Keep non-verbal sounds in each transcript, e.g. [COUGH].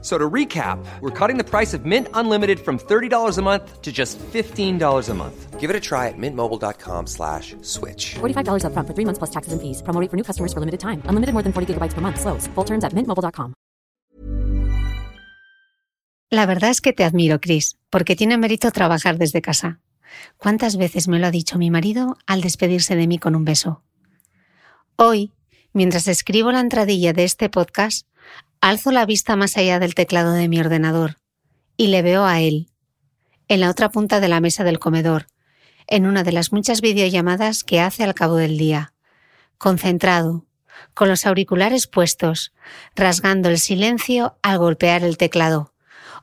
So to recap, we're cutting the price of Mint Unlimited from $30 a month to just $15 a month. Give it a try at mintmobile.com slash switch. $45 upfront for three months plus taxes and fees. Promo rate for new customers for limited time. Unlimited more than 40 gigabytes per month. Slows. Full terms at mintmobile.com. La verdad es que te admiro, Chris, porque tiene mérito trabajar desde casa. ¿Cuántas veces me lo ha dicho mi marido al despedirse de mí con un beso? Hoy, mientras escribo la entradilla de este podcast, Alzo la vista más allá del teclado de mi ordenador y le veo a él, en la otra punta de la mesa del comedor, en una de las muchas videollamadas que hace al cabo del día, concentrado, con los auriculares puestos, rasgando el silencio al golpear el teclado,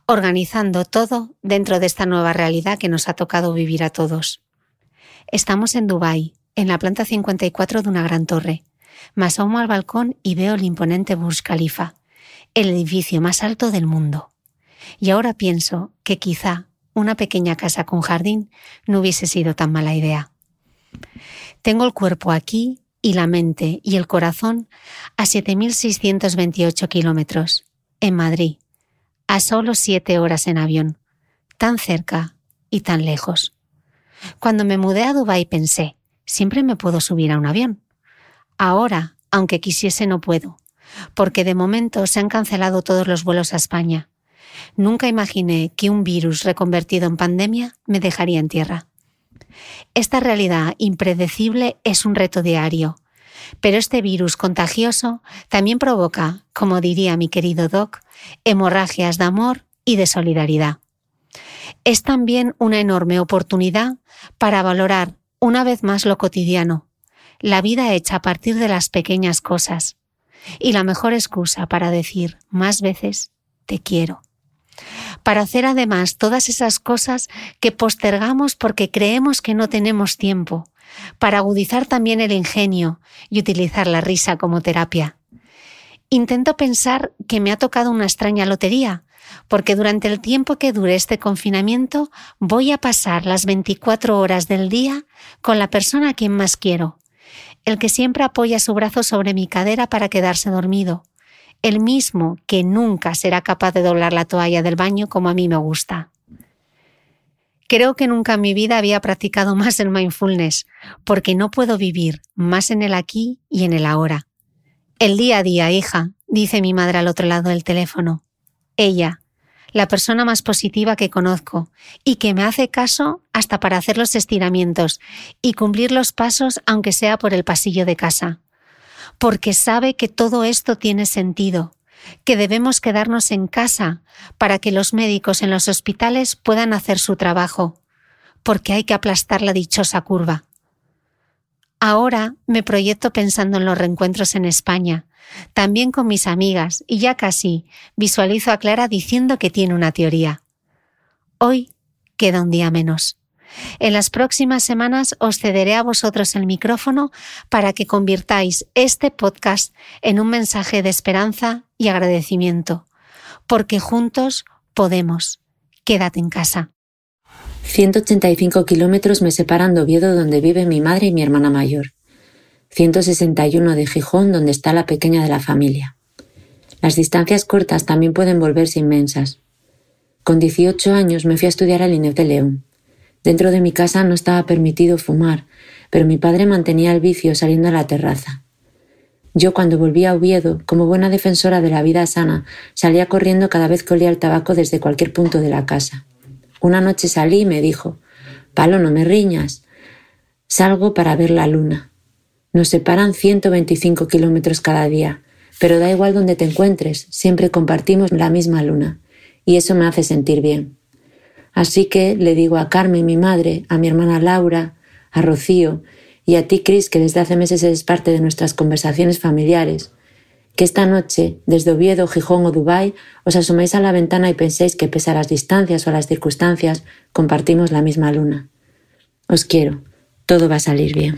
organizando todo dentro de esta nueva realidad que nos ha tocado vivir a todos. Estamos en Dubái, en la planta 54 de una gran torre. Me asomo al balcón y veo el imponente Burj Khalifa, el edificio más alto del mundo. Y ahora pienso que quizá una pequeña casa con jardín no hubiese sido tan mala idea. Tengo el cuerpo aquí y la mente y el corazón a 7.628 kilómetros, en Madrid, a solo siete horas en avión, tan cerca y tan lejos. Cuando me mudé a Dubái pensé, siempre me puedo subir a un avión. Ahora, aunque quisiese, no puedo porque de momento se han cancelado todos los vuelos a España. Nunca imaginé que un virus reconvertido en pandemia me dejaría en tierra. Esta realidad impredecible es un reto diario, pero este virus contagioso también provoca, como diría mi querido Doc, hemorragias de amor y de solidaridad. Es también una enorme oportunidad para valorar una vez más lo cotidiano, la vida hecha a partir de las pequeñas cosas, y la mejor excusa para decir más veces te quiero. Para hacer además todas esas cosas que postergamos porque creemos que no tenemos tiempo, para agudizar también el ingenio y utilizar la risa como terapia. Intento pensar que me ha tocado una extraña lotería, porque durante el tiempo que dure este confinamiento voy a pasar las 24 horas del día con la persona a quien más quiero, el que siempre apoya su brazo sobre mi cadera para quedarse dormido, el mismo que nunca será capaz de doblar la toalla del baño como a mí me gusta. Creo que nunca en mi vida había practicado [LAUGHS] más el mindfulness, porque no puedo vivir más en el aquí y en el ahora. El día a día, hija, dice mi madre al otro lado del teléfono. Ella, la persona más positiva que conozco y que me hace caso hasta para hacer los estiramientos y cumplir los pasos aunque sea por el pasillo de casa. Porque sabe que todo esto tiene sentido, que debemos quedarnos en casa para que los médicos en los hospitales puedan hacer su trabajo, porque hay que aplastar la dichosa curva. Ahora me proyecto pensando en los reencuentros en España, también con mis amigas, y ya casi visualizo a Clara diciendo que tiene una teoría. Hoy queda un día menos. En las próximas semanas os cederé a vosotros el micrófono para que convirtáis este podcast en un mensaje de esperanza y agradecimiento, porque juntos podemos. Quédate en casa. 185 kilómetros me separan de Oviedo donde vive mi madre y mi hermana mayor. 161 de Gijón, donde está la pequeña de la familia. Las distancias cortas también pueden volverse inmensas. Con 18 años me fui a estudiar al INEF de León. Dentro de mi casa no estaba permitido fumar, pero mi padre mantenía el vicio saliendo a la terraza. Yo cuando volví a Oviedo, como buena defensora de la vida sana, salía corriendo cada vez que olía el tabaco desde cualquier punto de la casa. Una noche salí y me dijo, Palo, no me riñas. Salgo para ver la luna. Nos separan 125 kilómetros cada día, pero da igual donde te encuentres, siempre compartimos la misma luna, y eso me hace sentir bien. Así que le digo a Carmen, mi madre, a mi hermana Laura, a Rocío y a ti, Cris, que desde hace meses eres parte de nuestras conversaciones familiares, que esta noche, desde Oviedo, Gijón o Dubái, os asoméis a la ventana y penséis que pese a las distancias o a las circunstancias, compartimos la misma luna. Os quiero. Todo va a salir bien.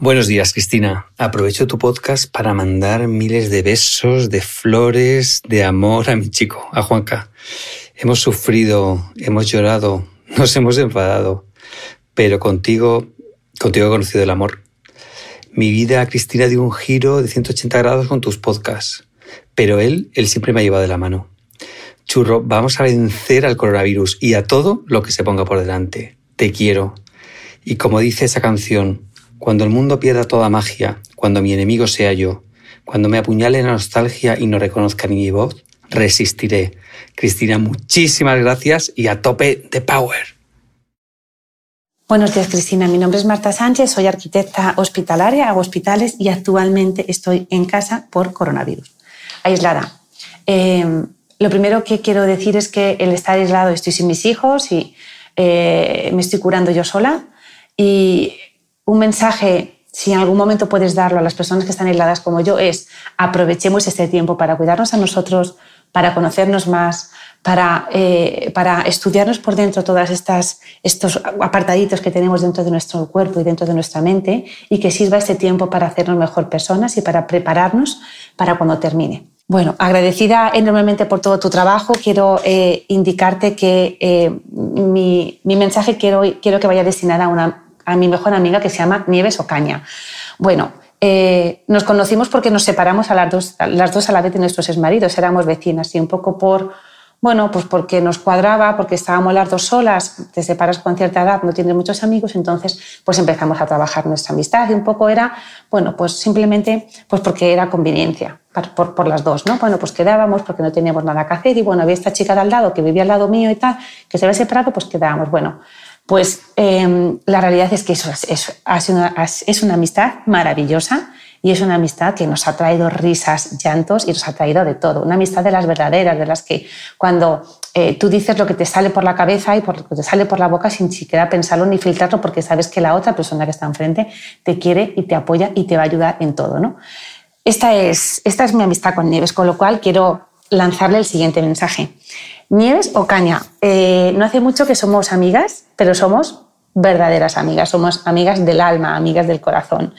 Buenos días, Cristina. Aprovecho tu podcast para mandar miles de besos, de flores, de amor a mi chico, a Juanca. Hemos sufrido, hemos llorado, [LAUGHS] nos hemos enfadado, pero contigo, contigo he conocido el amor. Mi vida, Cristina, dio un giro de 180 grados con tus podcasts, pero él, él siempre me ha llevado de la mano. Churro, vamos a vencer al coronavirus y a todo lo que se ponga por delante. Te quiero. Y como dice esa canción, cuando el mundo pierda toda magia, cuando mi enemigo sea yo, cuando me apuñale la nostalgia y no reconozca ni mi voz, resistiré. Cristina, muchísimas gracias y a tope de power. Buenos días, Cristina. Mi nombre es Marta Sánchez, soy arquitecta hospitalaria, hago hospitales y actualmente estoy en casa por coronavirus, aislada. Eh, lo primero que quiero decir es que el estar aislado, estoy sin mis hijos y eh, me estoy curando yo sola. Y un mensaje, si en algún momento puedes darlo a las personas que están aisladas como yo, es aprovechemos este tiempo para cuidarnos a nosotros, para conocernos más, para, eh, para estudiarnos por dentro todas estas estos apartaditos que tenemos dentro de nuestro cuerpo y dentro de nuestra mente y que sirva este tiempo para hacernos mejor personas y para prepararnos para cuando termine. Bueno, agradecida enormemente por todo tu trabajo. Quiero eh, indicarte que eh, mi, mi, mensaje quiero, quiero que vaya destinado a una a mi mejor amiga que se llama Nieves Ocaña. Bueno, eh, nos conocimos porque nos separamos a las, dos, las dos a la vez de nuestros exmaridos, éramos vecinas y un poco por, bueno, pues porque nos cuadraba, porque estábamos las dos solas, te separas con cierta edad, no tienes muchos amigos, entonces pues empezamos a trabajar nuestra amistad y un poco era, bueno, pues simplemente pues porque era conveniencia por, por, las dos, ¿no? Bueno, pues quedábamos porque no teníamos nada que hacer y bueno, había esta chica de al lado que vivía al lado mío y tal, que se había separado, pues quedábamos, bueno, pues eh, la realidad es que eso es, es, una, es, una, amistad maravillosa y es una amistad que nos ha traído risas, llantos y nos ha traído de todo. Una amistad de las verdaderas, de las que cuando eh, tú dices lo que te sale por la cabeza y por lo que te sale por la boca sin siquiera pensarlo ni filtrarlo porque sabes que la otra persona que está enfrente te quiere y te apoya y te va a ayudar en todo. ¿no? Esta, es, esta es mi amistad con Nieves, con lo cual quiero lanzarle el siguiente mensaje. Nieves o Caña, eh, no hace mucho que somos amigas, pero somos verdaderas amigas, somos amigas del alma, amigas del corazón.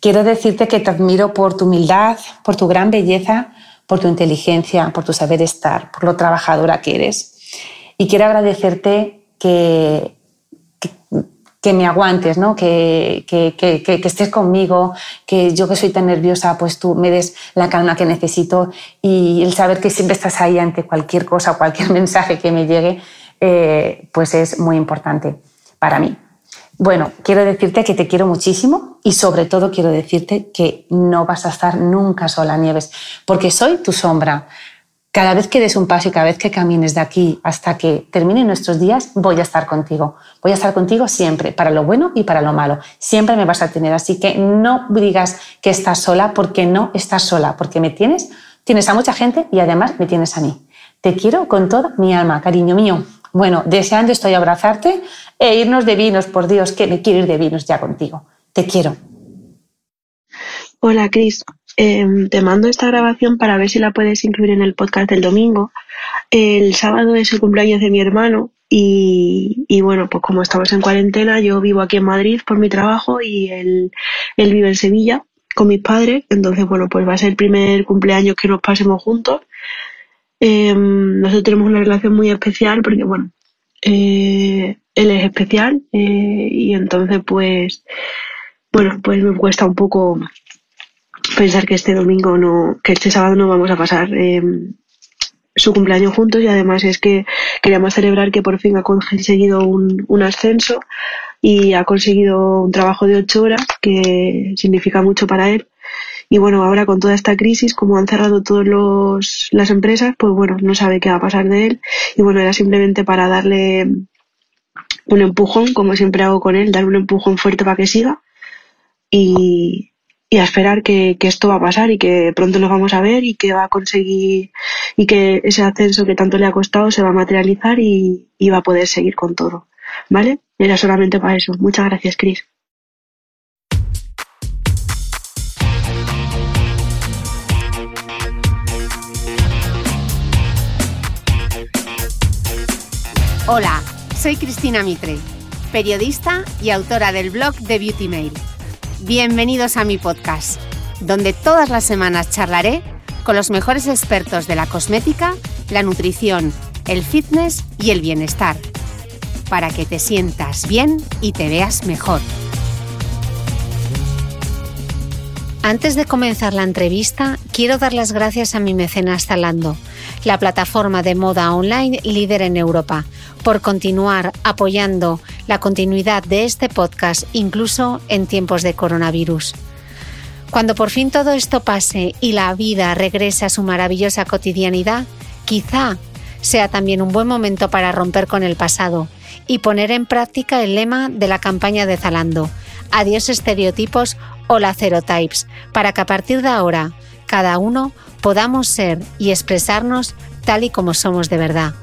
Quiero decirte que te admiro por tu humildad, por tu gran belleza, por tu inteligencia, por tu saber estar, por lo trabajadora que eres. Y quiero agradecerte que, que me aguantes, ¿no? Que, que, que, que, estés conmigo, que yo que soy tan nerviosa, pues tú me des la calma que necesito y el saber que siempre estás ahí ante cualquier cosa, cualquier [LAUGHS] mensaje que me llegue, eh, pues es muy importante para mí. Bueno, quiero decirte que te quiero muchísimo y sobre todo quiero decirte que no vas a estar nunca sola, Nieves, porque soy tu sombra. Cada vez que des un paso y cada vez que camines de aquí hasta que terminen nuestros días, voy a estar contigo. Voy a estar contigo siempre, para lo bueno y para lo malo. Siempre me vas a tener. Así que no digas que estás sola porque no estás sola, porque me tienes, tienes a mucha gente y además me tienes a mí. Te quiero con toda mi alma, cariño mío. Bueno, deseando estoy abrazarte e irnos de vinos, por Dios, que me quiero ir de vinos ya contigo. Te quiero. Hola, Cris. Em, te mando esta grabación para ver si la puedes incluir en el podcast del domingo. El sábado es el cumpleaños de mi hermano y, bueno, pues como estamos en cuarentena, yo vivo aquí en Madrid por mi trabajo y él, él vive en Sevilla con mis padres. Entonces, bueno, pues va a ser el primer cumpleaños que nos pasemos juntos. Em, nosotros tenemos una relación muy especial porque, bueno, eh, él es especial eh, y entonces, pues, bueno, pues me cuesta un poco pensar que este domingo no, que este sábado no vamos a pasar em, su cumpleaños juntos y además es que queríamos celebrar que por fin ha conseguido un, un ascenso y ha conseguido un trabajo de ocho horas que significa mucho para él. Y bueno, ahora con toda esta crisis, como han cerrado todas las empresas, pues bueno, no sabe qué va a pasar de él. Y bueno, era simplemente para darle un empujón, como siempre hago con él, darle un empujón fuerte para que siga. Y, y a esperar que, esto va a pasar y que pronto lo vamos a ver y que va a conseguir y que ese ascenso que tanto le ha costado se va a materializar y, y va a poder seguir con todo. ¿Vale? Era solamente para eso. Muchas gracias, Cris. Hola, soy Cristina Mitre, periodista y autora del blog de Beauty Mail bienvenidos a mi podcast, donde todas las semanas charlaré con los mejores expertos de la cosmética, la nutrición, el fitness y el bienestar, para que te sientas bien y te veas mejor. Antes de comenzar la entrevista, quiero dar las gracias a mi mecenas Zalando, la plataforma de moda online líder en Europa, por continuar apoyando la continuidad de este podcast incluso en tiempos de coronavirus. Cuando por fin todo esto pase y la vida regrese a su maravillosa cotidianidad, quizá sea también un buen momento para romper con el pasado y poner en práctica el lema de la campaña de Zalando, Adiós estereotipos, Hola Types, para que a partir de ahora cada uno podamos ser y expresarnos tal y como somos de verdad.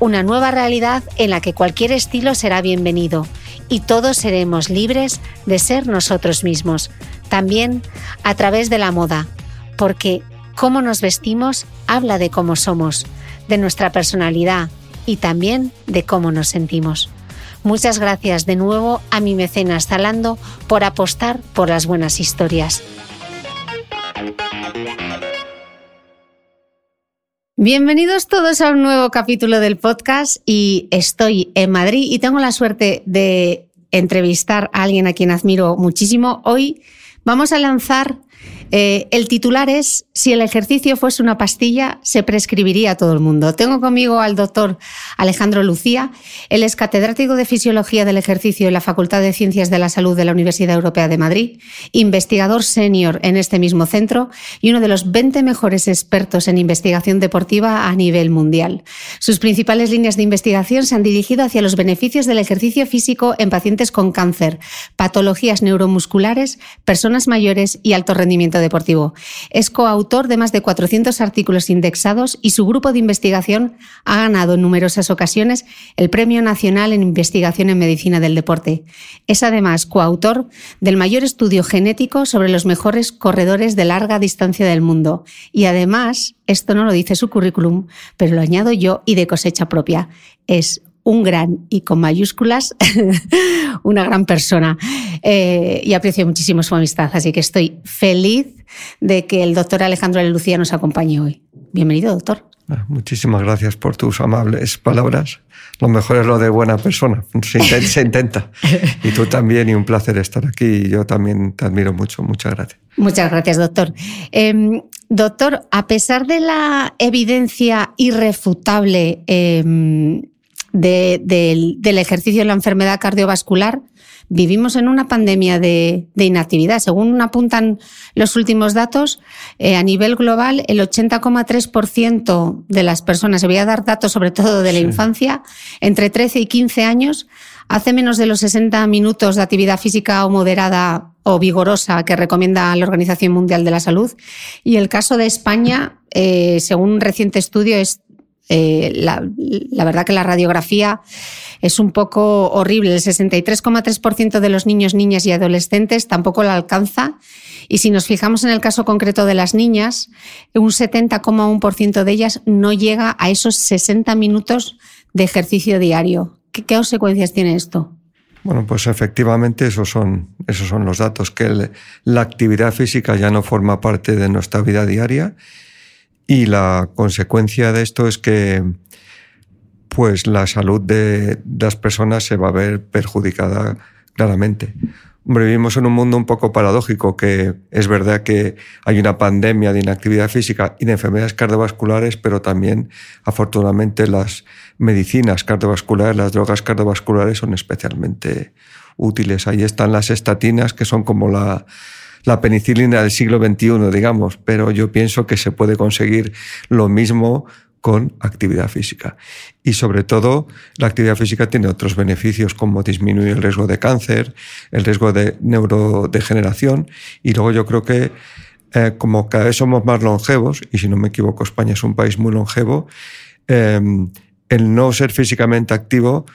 Una nueva realidad en la que cualquier estilo será bienvenido y todos seremos libres de ser nosotros mismos, también a través de la moda, porque cómo nos vestimos habla de cómo somos, de nuestra personalidad y también de cómo nos sentimos. Muchas gracias de nuevo a mi mecenas Zalando por apostar por las buenas historias. Bienvenidos todos a un nuevo capítulo del podcast y estoy en Madrid y tengo la suerte de entrevistar a alguien a quien admiro muchísimo. Hoy vamos a lanzar eh, el titular es, si el ejercicio fuese una pastilla, se prescribiría a todo el mundo. Tengo conmigo al doctor Alejandro Lucía. Él es catedrático de Fisiología del Ejercicio en la Facultad de Ciencias de la Salud de la Universidad Europea de Madrid, investigador senior en este mismo centro y uno de los 20 mejores expertos en investigación deportiva a nivel mundial. Sus principales líneas de investigación se han dirigido hacia los beneficios del ejercicio físico en pacientes con cáncer, patologías neuromusculares, personas mayores y alto rendimiento deportivo. Es coautor de más de 400 artículos indexados y su grupo de investigación ha ganado en numerosas ocasiones el Premio Nacional en Investigación en Medicina del Deporte. Es además coautor del mayor estudio genético sobre los mejores corredores de larga distancia del mundo. Y además, esto no lo dice su currículum, pero lo añado yo y de cosecha propia. Es un gran y con mayúsculas, [LAUGHS] una gran persona. Eh, y aprecio muchísimo su amistad, así que estoy feliz de que el doctor Alejandro Lucía nos acompañe hoy. Bienvenido, doctor. Ah, muchísimas gracias por tus amables palabras. Lo mejor es lo de buena persona. Se [LAUGHS] intenta. Y tú también, y un placer estar aquí. Yo también te admiro mucho. Muchas gracias. Muchas gracias, doctor. Em, doctor, a pesar de la evidencia irrefutable em, del, ejercicio en la enfermedad cardiovascular, vivimos en una pandemia de, inactividad. Según apuntan los últimos datos, eh, a nivel global, el 80,3% de las personas, se voy a dar datos sobre todo de la infancia, entre 13 y 15 años, hace menos de los 60 minutos de actividad física o moderada o vigorosa que recomienda la Organización Mundial de la Salud. Y el caso de España, eh, según un reciente estudio, es eh, la, verdad que la radiografía es un poco horrible. El 63,3% de los niños, niñas y adolescentes tampoco la alcanza. Y si nos fijamos en el caso concreto de las niñas, un 70,1% de ellas no llega a esos 60 minutos de ejercicio diario. ¿Qué, consecuencias tiene esto? Bueno, pues efectivamente esos son, esos son los datos, que la actividad física ya no forma parte de nuestra vida diaria y la consecuencia de esto es que pues la salud de, las personas se va a ver perjudicada claramente. Hombre, vivimos en un mundo un poco paradójico, que es verdad que hay una pandemia de inactividad física y de enfermedades cardiovasculares, pero también, afortunadamente, las medicinas cardiovasculares, las drogas cardiovasculares son especialmente útiles. Ahí están las estatinas, que son como la, la penicilina del siglo XXI, digamos, pero yo pienso que se puede conseguir lo mismo con actividad física. Y sobre todo, la actividad física tiene otros beneficios como disminuir el riesgo de cáncer, el riesgo de neurodegeneración y luego yo creo que eh, como cada vez somos más longevos, y si no me equivoco España es un país muy longevo, eh, el no ser físicamente activo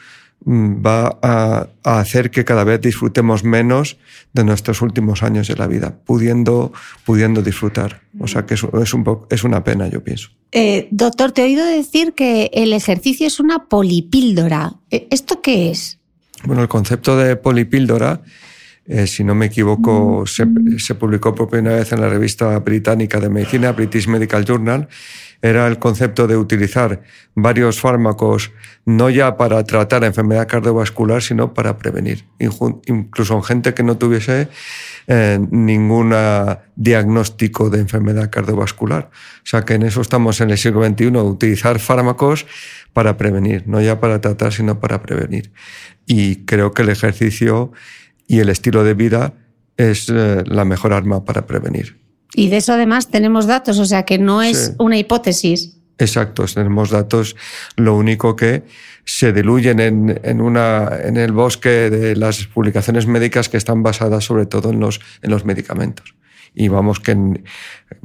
va a, hacer que cada vez disfrutemos menos de nuestros últimos años de la vida, pudiendo, pudiendo disfrutar. O sea que es, es, un es una pena, yo pienso. Eh, doctor, te he oído decir que el ejercicio es una polipíldora. Eh, ¿Esto qué es? Bueno, el concepto de polipíldora eh, si no me equivoco, se, se, publicó por primera vez en la revista británica de medicina, British Medical Journal, era el concepto de utilizar varios fármacos no ya para tratar enfermedad cardiovascular, sino para prevenir, incluso en gente que no tuviese eh, ningún diagnóstico de enfermedad cardiovascular. O sea que en eso estamos en el siglo XXI, utilizar fármacos para prevenir, no ya para tratar, sino para prevenir. Y creo que el ejercicio y el estilo de vida es eh, la mejor arma para prevenir. Y de eso además tenemos datos, o sea que no es una hipótesis. Exacto, tenemos datos. Lo único que se diluyen en, en, una, en el bosque de las publicaciones médicas que están basadas sobre todo en los, en los medicamentos. Y vamos que,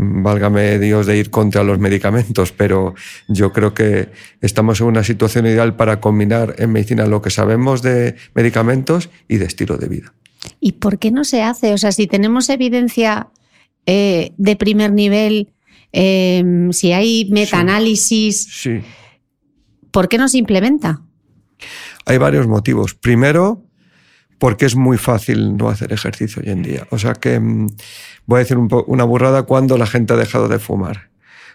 válgame Dios de ir contra los medicamentos, pero yo creo que estamos en una situación ideal para combinar en medicina lo que sabemos de medicamentos y de estilo de vida. ¿Y por qué no se hace? O sea, si tenemos evidencia eh, de primer nivel, em, si hay metaanálisis, ¿por qué no se implementa? Hay varios motivos. Primero, porque es muy fácil no hacer ejercicio hoy en día. O sea que em, voy a decir una burrada cuando la gente ha dejado de fumar.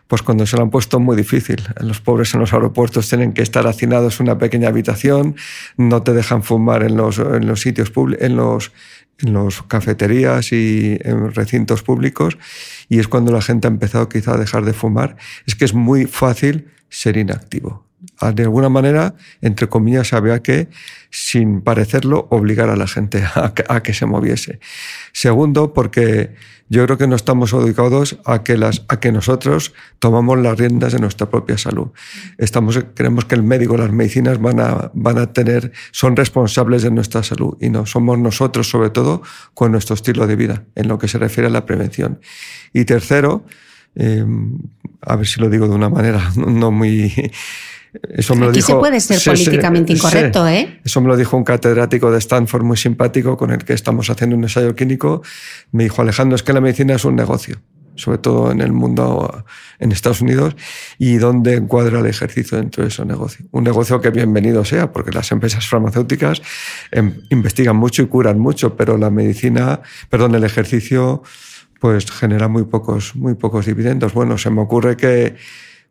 Pues cuando se lo han puesto muy difícil. Los pobres en los aeropuertos tienen que estar hacinados en una pequeña habitación, no te dejan fumar en los, en los sitios públicos, en los, en las cafeterías y en recintos públicos y es cuando la gente ha empezado quizá a dejar de fumar, es que es muy fácil ser inactivo. Ah, de alguna manera, entre comillas, había que, sin parecerlo, obligar a la gente [LAUGHS] a que se moviese. Segundo, porque yo creo que no estamos educados a que, las, a que nosotros tomamos las riendas de nuestra propia salud. Estamos, creemos que el médico, las medicinas van a, van a tener, son responsables de nuestra salud y no somos nosotros, sobre todo, con nuestro estilo de vida, en lo que se refiere a la prevención. Y tercero, eh, a ver si lo digo de una manera [LAUGHS] no muy eso me lo dijo, se puede ser políticamente incorrecto, ¿eh? Eso me lo dijo un catedrático de Stanford muy simpático con el que estamos haciendo un ensayo clínico. Me dijo, Alejandro, es que la medicina es un negocio, sobre todo en el mundo, en Estados Unidos, y dónde encuadra el ejercicio dentro de ese negocio. Un negocio que bienvenido sea, porque las empresas farmacéuticas em, investigan mucho y curan mucho, pero la medicina, perdón, el ejercicio, pues genera muy pocos, muy pocos dividendos. Bueno, se me ocurre que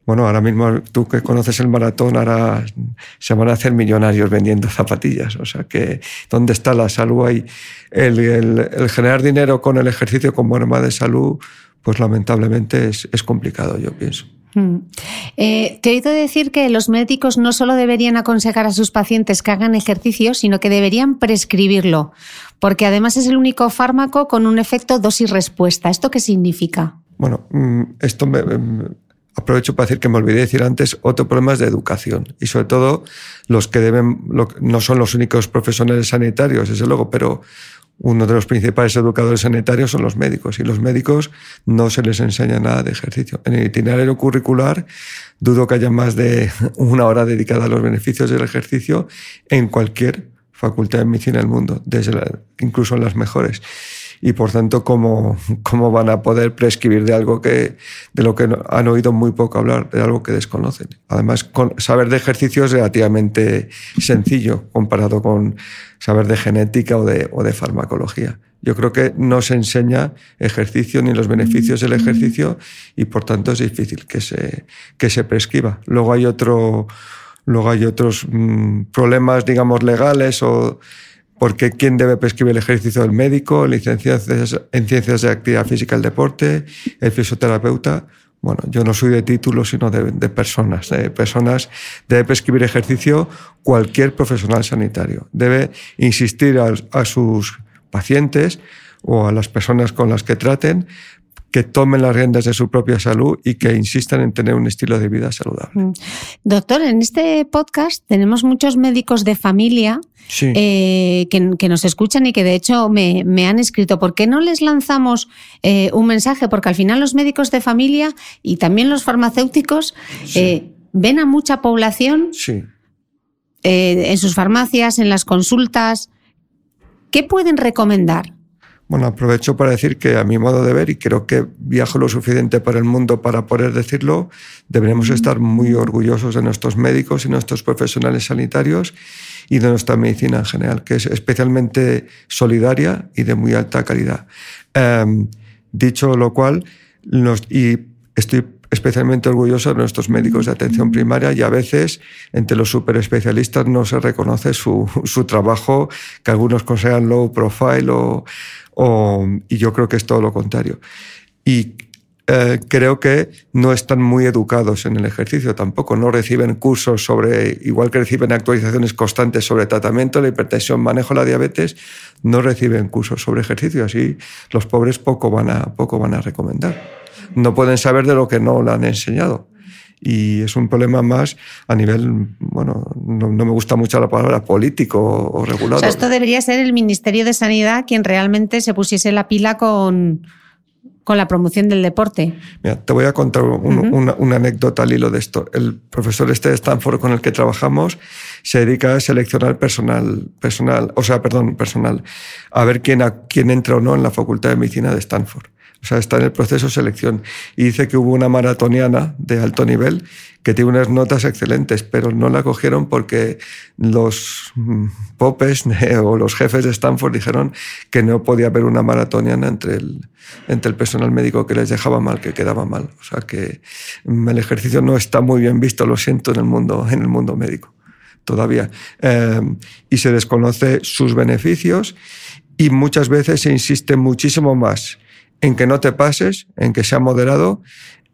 bueno, ahora mismo tú que conoces el maratón, ahora se van a hacer millonarios vendiendo zapatillas. O sea que, ¿dónde está la salud ahí? El, el, generar dinero con el ejercicio como arma de salud, pues lamentablemente es, es complicado, yo pienso. Mm. Eh, te he oído decir que los médicos no solo deberían aconsejar a sus pacientes que hagan ejercicio, sino que deberían prescribirlo, porque además es el único fármaco con un efecto dosis-respuesta. ¿Esto qué significa? Bueno, mm, esto me, aprovecho para decir que me olvidé decir antes, otro problema es de educación. Y sobre todo los que deben, no son los únicos profesionales sanitarios, desde luego, pero uno de los principales educadores sanitarios son los médicos. Y los médicos no se les enseña nada de ejercicio. En el itinerario curricular dudo que haya más de [LAUGHS] una hora dedicada a los beneficios del ejercicio en cualquier facultad de medicina del mundo, desde incluso en las mejores y por tanto cómo, cómo van a poder prescribir de algo que, de lo que han oído muy poco hablar, de algo que desconocen. Además, saber de ejercicio es relativamente sencillo comparado con saber de genética o de, o de farmacología. Yo creo que no se enseña ejercicio ni los beneficios del ejercicio y por tanto es difícil que se, que se prescriba. Luego hay otro, luego hay otros mm, problemas, digamos, legales o porque quién debe prescribir el ejercicio del médico, licenciado en ciencias de actividad física el deporte, el fisioterapeuta. Bueno, yo no soy de títulos, sino de, personas. De personas debe prescribir ejercicio cualquier profesional sanitario. Debe insistir a sus pacientes o a las personas con las que traten que tomen las riendas de su propia salud y que insistan en tener un estilo de vida saludable. Mm. Doctor, en este podcast tenemos muchos médicos de familia eh, que, nos escuchan y que de hecho me, han escrito. ¿Por qué no les lanzamos eh, un mensaje? Porque al final los médicos de familia y también los farmacéuticos eh, ven a mucha población en sus farmacias, en las consultas. ¿Qué pueden recomendar? Bueno, aprovecho para decir que a mi modo de ver, y creo que viajo lo suficiente por el mundo para poder decirlo, deberíamos estar muy orgullosos de nuestros médicos y nuestros profesionales sanitarios y de nuestra medicina en general, que es especialmente solidaria y de muy alta calidad. Em, dicho lo cual, y estoy especialmente orgulloso de nuestros médicos de atención primaria y a veces entre los superespecialistas no se reconoce su, [LAUGHS] su trabajo, que algunos consideran low profile o, y yo creo que es todo lo contrario. Y eh, creo que no están muy educados en el ejercicio tampoco, no reciben cursos sobre, igual que reciben actualizaciones constantes sobre tratamiento, la hipertensión, manejo la diabetes, no reciben cursos sobre ejercicio, así los pobres poco van a, poco van a recomendar. No pueden saber de lo que no le han enseñado y es un problema más a nivel, bueno, no, me gusta mucho la palabra político o regulado. O sea, esto debería ser el Ministerio de Sanidad quien realmente se pusiese la pila con, con la promoción del deporte. Mira, te voy a contar una, anécdota al hilo de esto. El profesor este de Stanford con el que trabajamos se dedica a seleccionar personal, personal, o sea, perdón, personal, a ver quién, quién entra o no en la Facultad de Medicina de Stanford. O sea, está en el proceso de selección. Y dice que hubo una maratoniana de alto nivel que tiene unas notas excelentes, pero no la cogieron porque los mm, popes [LAUGHS] o los jefes de Stanford dijeron que no podía haber una maratoniana entre el, entre el personal médico que les dejaba mal, que quedaba mal. O sea que mm, el ejercicio no está muy bien visto, lo siento, en el mundo, en el mundo médico todavía. Eh, y se desconoce sus beneficios y muchas veces se insiste muchísimo más en que no te pases, en que sea moderado,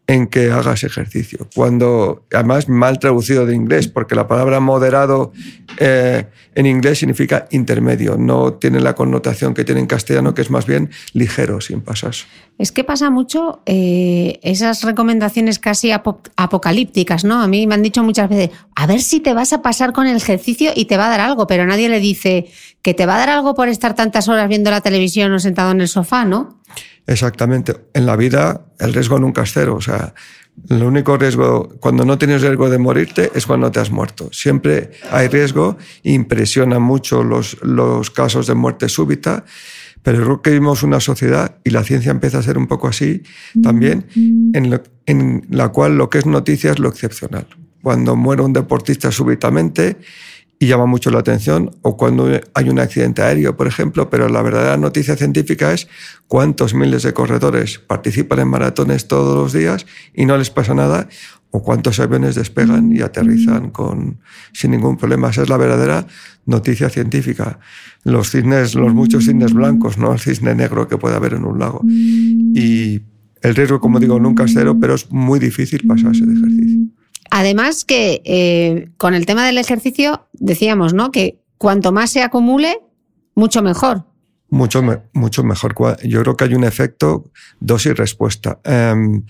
en que hagas ejercicio. Cuando, además, mal traducido de inglés, porque la palabra moderado eh, en inglés significa intermedio, no tiene la connotación que tiene en castellano, que es más bien ligero, sin pasarse. Es que pasa mucho eh, esas recomendaciones casi apocalípticas, ¿no? A mí me han dicho muchas veces, a ver si te vas a pasar con el ejercicio y te va a dar algo, pero nadie le dice que te va a dar algo por estar tantas horas viendo la televisión o sentado en el sofá, ¿no? Exactamente. En la vida el riesgo nunca es cero. O sea, el único riesgo, cuando no tienes riesgo de morirte, es cuando te has muerto. Siempre hay riesgo, impresiona mucho los, los casos de muerte súbita, pero creo que vivimos una sociedad, y la ciencia empieza a ser un poco así también, en, en la cual lo que es noticia es lo excepcional. Cuando muere un deportista súbitamente, y llama mucho la atención, o cuando hay un accidente aéreo, por ejemplo, pero la verdadera noticia científica es cuántos miles de corredores participan en maratones todos los días y no les pasa nada, o cuántos aviones despegan y aterrizan con, sin ningún problema. Esa es la verdadera noticia científica. Los cisnes, los muchos cisnes blancos, no el cisne negro que puede haber en un lago. Y el riesgo, como digo, nunca es cero, pero es muy difícil pasarse de ejercicio. Además que eh, con el tema del ejercicio decíamos, ¿no? Que cuanto más se acumule, mucho mejor. Mucho, mucho mejor. Yo creo que hay un efecto dosis-respuesta. Em,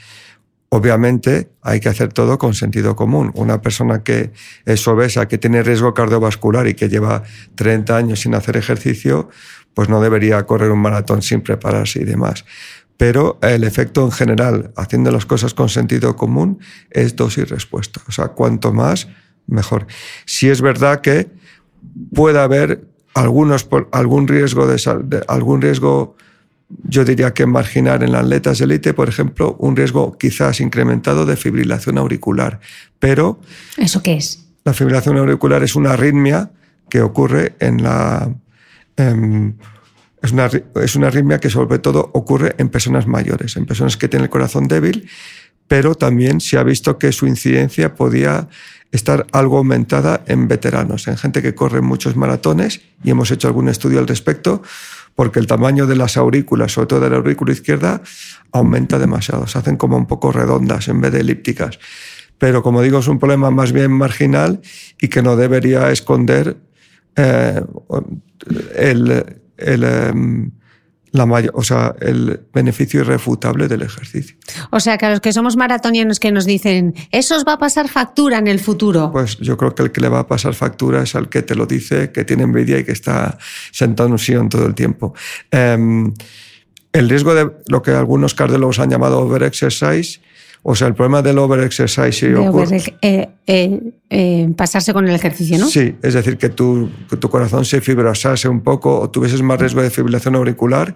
obviamente hay que hacer todo con sentido común. Una persona que es obesa, que tiene riesgo cardiovascular y que lleva 30 años sin hacer ejercicio, pues no debería correr un maratón sin prepararse y demás pero el efecto en general, haciendo las cosas con sentido común, es dosis respuesta. O sea, cuanto más, mejor. Si es verdad que puede haber algunos, algún riesgo de, algún riesgo, yo diría que marginal en las atletas de élite, por ejemplo, un riesgo quizás incrementado de fibrilación auricular. Pero. ¿Eso qué es? La fibrilación auricular es una arritmia que ocurre en la. Em, es una, es una arritmia que sobre todo ocurre en personas mayores, en personas que tienen el corazón débil, pero también se ha visto que su incidencia podía estar algo aumentada en veteranos, en gente que corre muchos maratones, y hemos hecho algún estudio al respecto, porque el tamaño de las aurículas, sobre todo de la aurícula izquierda, aumenta demasiado, se hacen como un poco redondas en vez de elípticas. Pero como digo, es un problema más bien marginal y que no debería esconder eh, el, el, em, la o sea, el beneficio irrefutable del ejercicio. O sea, que a los que somos maratonianos que nos dicen, eso os va a pasar factura en el futuro. Pues yo creo que el que le va a pasar factura es al que te lo dice, que tiene envidia y que está sentado en un sillón todo el tiempo. Em, el riesgo de lo que algunos cardiólogos han llamado overexercise O sea, el problema del overexercise De ocurre- over- eh, eh, eh, pasarse con el ejercicio, ¿no? Sí, es decir, que tu, que tu corazón se fibrosase un poco o tuvieses más riesgo de fibrilación auricular,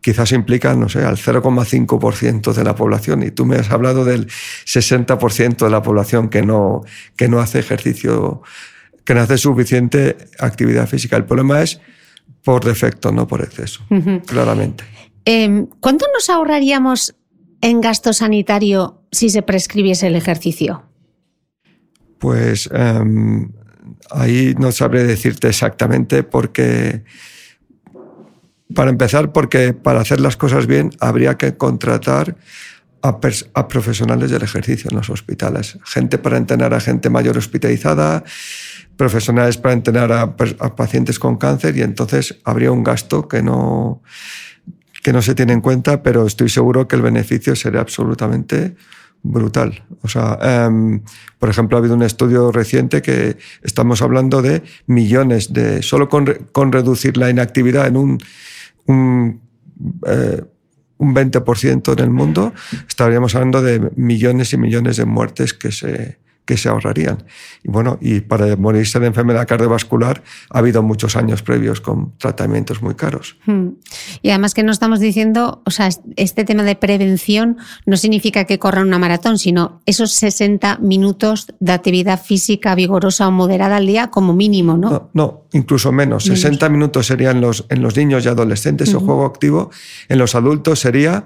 quizás implica, no sé, al 0,5% de la población. Y tú me has hablado del 60% de la población que no, que no hace ejercicio, que no hace suficiente actividad física. El problema es por defecto, no por exceso, claramente. Eh, ¿Cuánto nos ahorraríamos en gasto sanitario si se prescribiese el ejercicio? Pues em, ahí no sabré decirte exactamente porque, para empezar, porque para hacer las cosas bien habría que contratar a, profesionales del ejercicio en los hospitales. Gente para entrenar a gente mayor hospitalizada, profesionales para entrenar a, a pacientes con cáncer y entonces habría un gasto que no, que no se tiene en cuenta, pero estoy seguro que el beneficio sería absolutamente brutal. O sea, em, por ejemplo, ha habido un estudio reciente que estamos hablando de millones de, solo con, con reducir la inactividad en un, un, eh, un 20% en el mundo, estaríamos hablando de millones y millones de muertes que se, que se ahorrarían. Y bueno, y para morirse de enfermedad cardiovascular ha habido muchos años previos con tratamientos muy caros. Hmm. Y además que no estamos diciendo, o sea, este tema de prevención no significa que corran una maratón, sino esos 60 minutos de actividad física vigorosa o moderada al día como mínimo, ¿no? No, no, incluso menos. Menos. 60 minutos serían los, en los niños y adolescentes el juego activo. En los adultos sería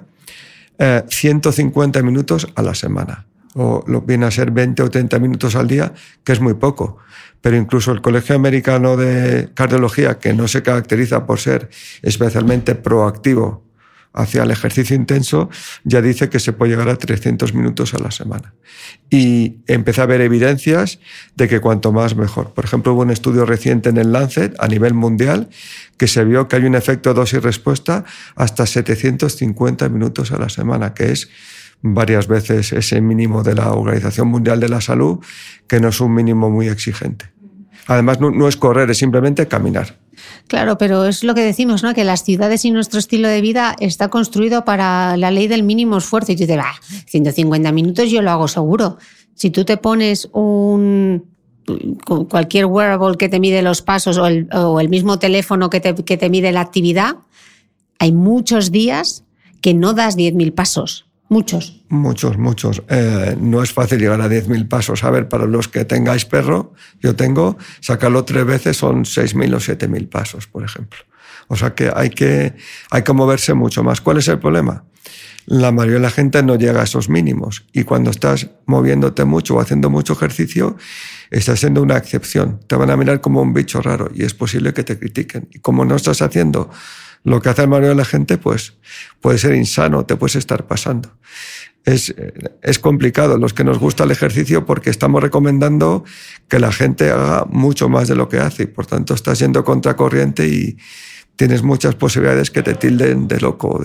eh, 150 minutos a la semana. O lo viene a ser 20 o 30 minutos al día, que es muy poco. Pero incluso el Colegio Americano de Cardiología, que no se caracteriza por ser especialmente proactivo hacia el ejercicio intenso, ya dice que se puede llegar a 300 minutos a la semana. Y empecé a ver evidencias de que cuanto más mejor. Por ejemplo, hubo un estudio reciente en el Lancet a nivel mundial que se vio que hay un efecto dosis-respuesta hasta 750 minutos a la semana, que es varias veces ese mínimo de la Organización Mundial de la Salud, que no es un mínimo muy exigente. Además, no, es correr, es simplemente caminar. Claro, pero es lo que decimos, ¿no? Que las ciudades y nuestro estilo de vida está construido para la ley del mínimo esfuerzo. Y tú dices, "Bah, 150 minutos yo lo hago seguro. Si tú te pones un cu- cualquier wearable que te mide los pasos o el, o el mismo teléfono que te, que te mide la actividad, hay muchos días que no das 10.000 pasos. Muchos. Muchos, muchos. Eh, no es fácil llegar a 10.000 pasos. A ver, para los que tengáis perro, yo tengo, sacarlo tres veces son 6.000 o 7.000 pasos, por ejemplo. O sea que hay, que hay que moverse mucho más. ¿Cuál es el problema? La mayoría de la gente no llega a esos mínimos y cuando estás moviéndote mucho o haciendo mucho ejercicio, estás siendo una excepción. Te van a mirar como un bicho raro y es posible que te critiquen. Y como no estás haciendo lo que hace la mayoría de la gente, pues puede ser insano, te puedes estar pasando. Es, es complicado los que nos gusta el ejercicio porque estamos recomendando que la gente haga mucho más de lo que hace y por tanto estás yendo contracorriente y tienes muchas posibilidades que te tilden de loco o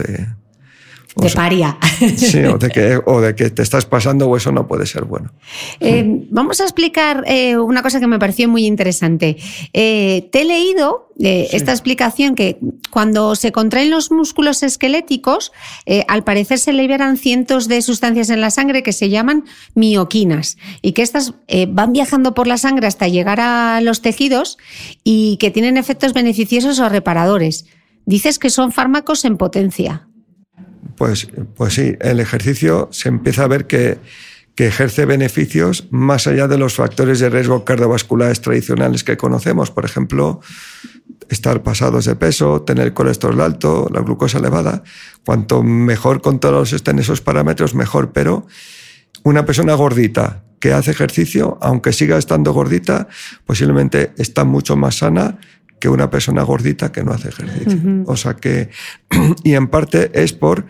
de, paria. sí, o, de [LAUGHS] que, o de que te estás pasando o eso no puede ser bueno. Eh, vamos a explicar eh, una cosa que me pareció muy interesante. Eh, te he leído esta explicación que cuando se contraen los músculos esqueléticos, al parecer se liberan cientos de sustancias en la sangre que se llaman mioquinas y que estas van viajando por la sangre hasta llegar a los tejidos y que tienen efectos beneficiosos o reparadores. Dices que son fármacos en potencia. Pues, pues sí, el ejercicio se empieza a ver que, que ejerce beneficios más allá de los factores de riesgo cardiovasculares tradicionales que conocemos. Por ejemplo, estar pasados de peso, tener colesterol alto, la glucosa elevada. Cuanto mejor controlados estén esos parámetros, mejor. Pero una persona gordita que hace ejercicio, aunque siga estando gordita, posiblemente está mucho más sana que una persona gordita que no hace ejercicio. O sea que, [CLEARS THROAT] y en parte es por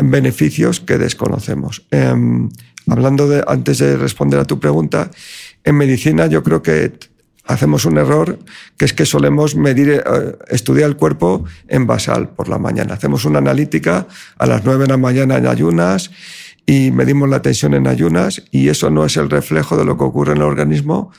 beneficios que desconocemos. Em, hablando de, antes de responder a tu pregunta, en medicina yo creo que hacemos un error que es que solemos medir, eh, estudiar el cuerpo en basal por la mañana. Hacemos una analítica a las 9 de la mañana en ayunas y medimos la tensión en ayunas y eso no es el reflejo de lo que ocurre en el organismo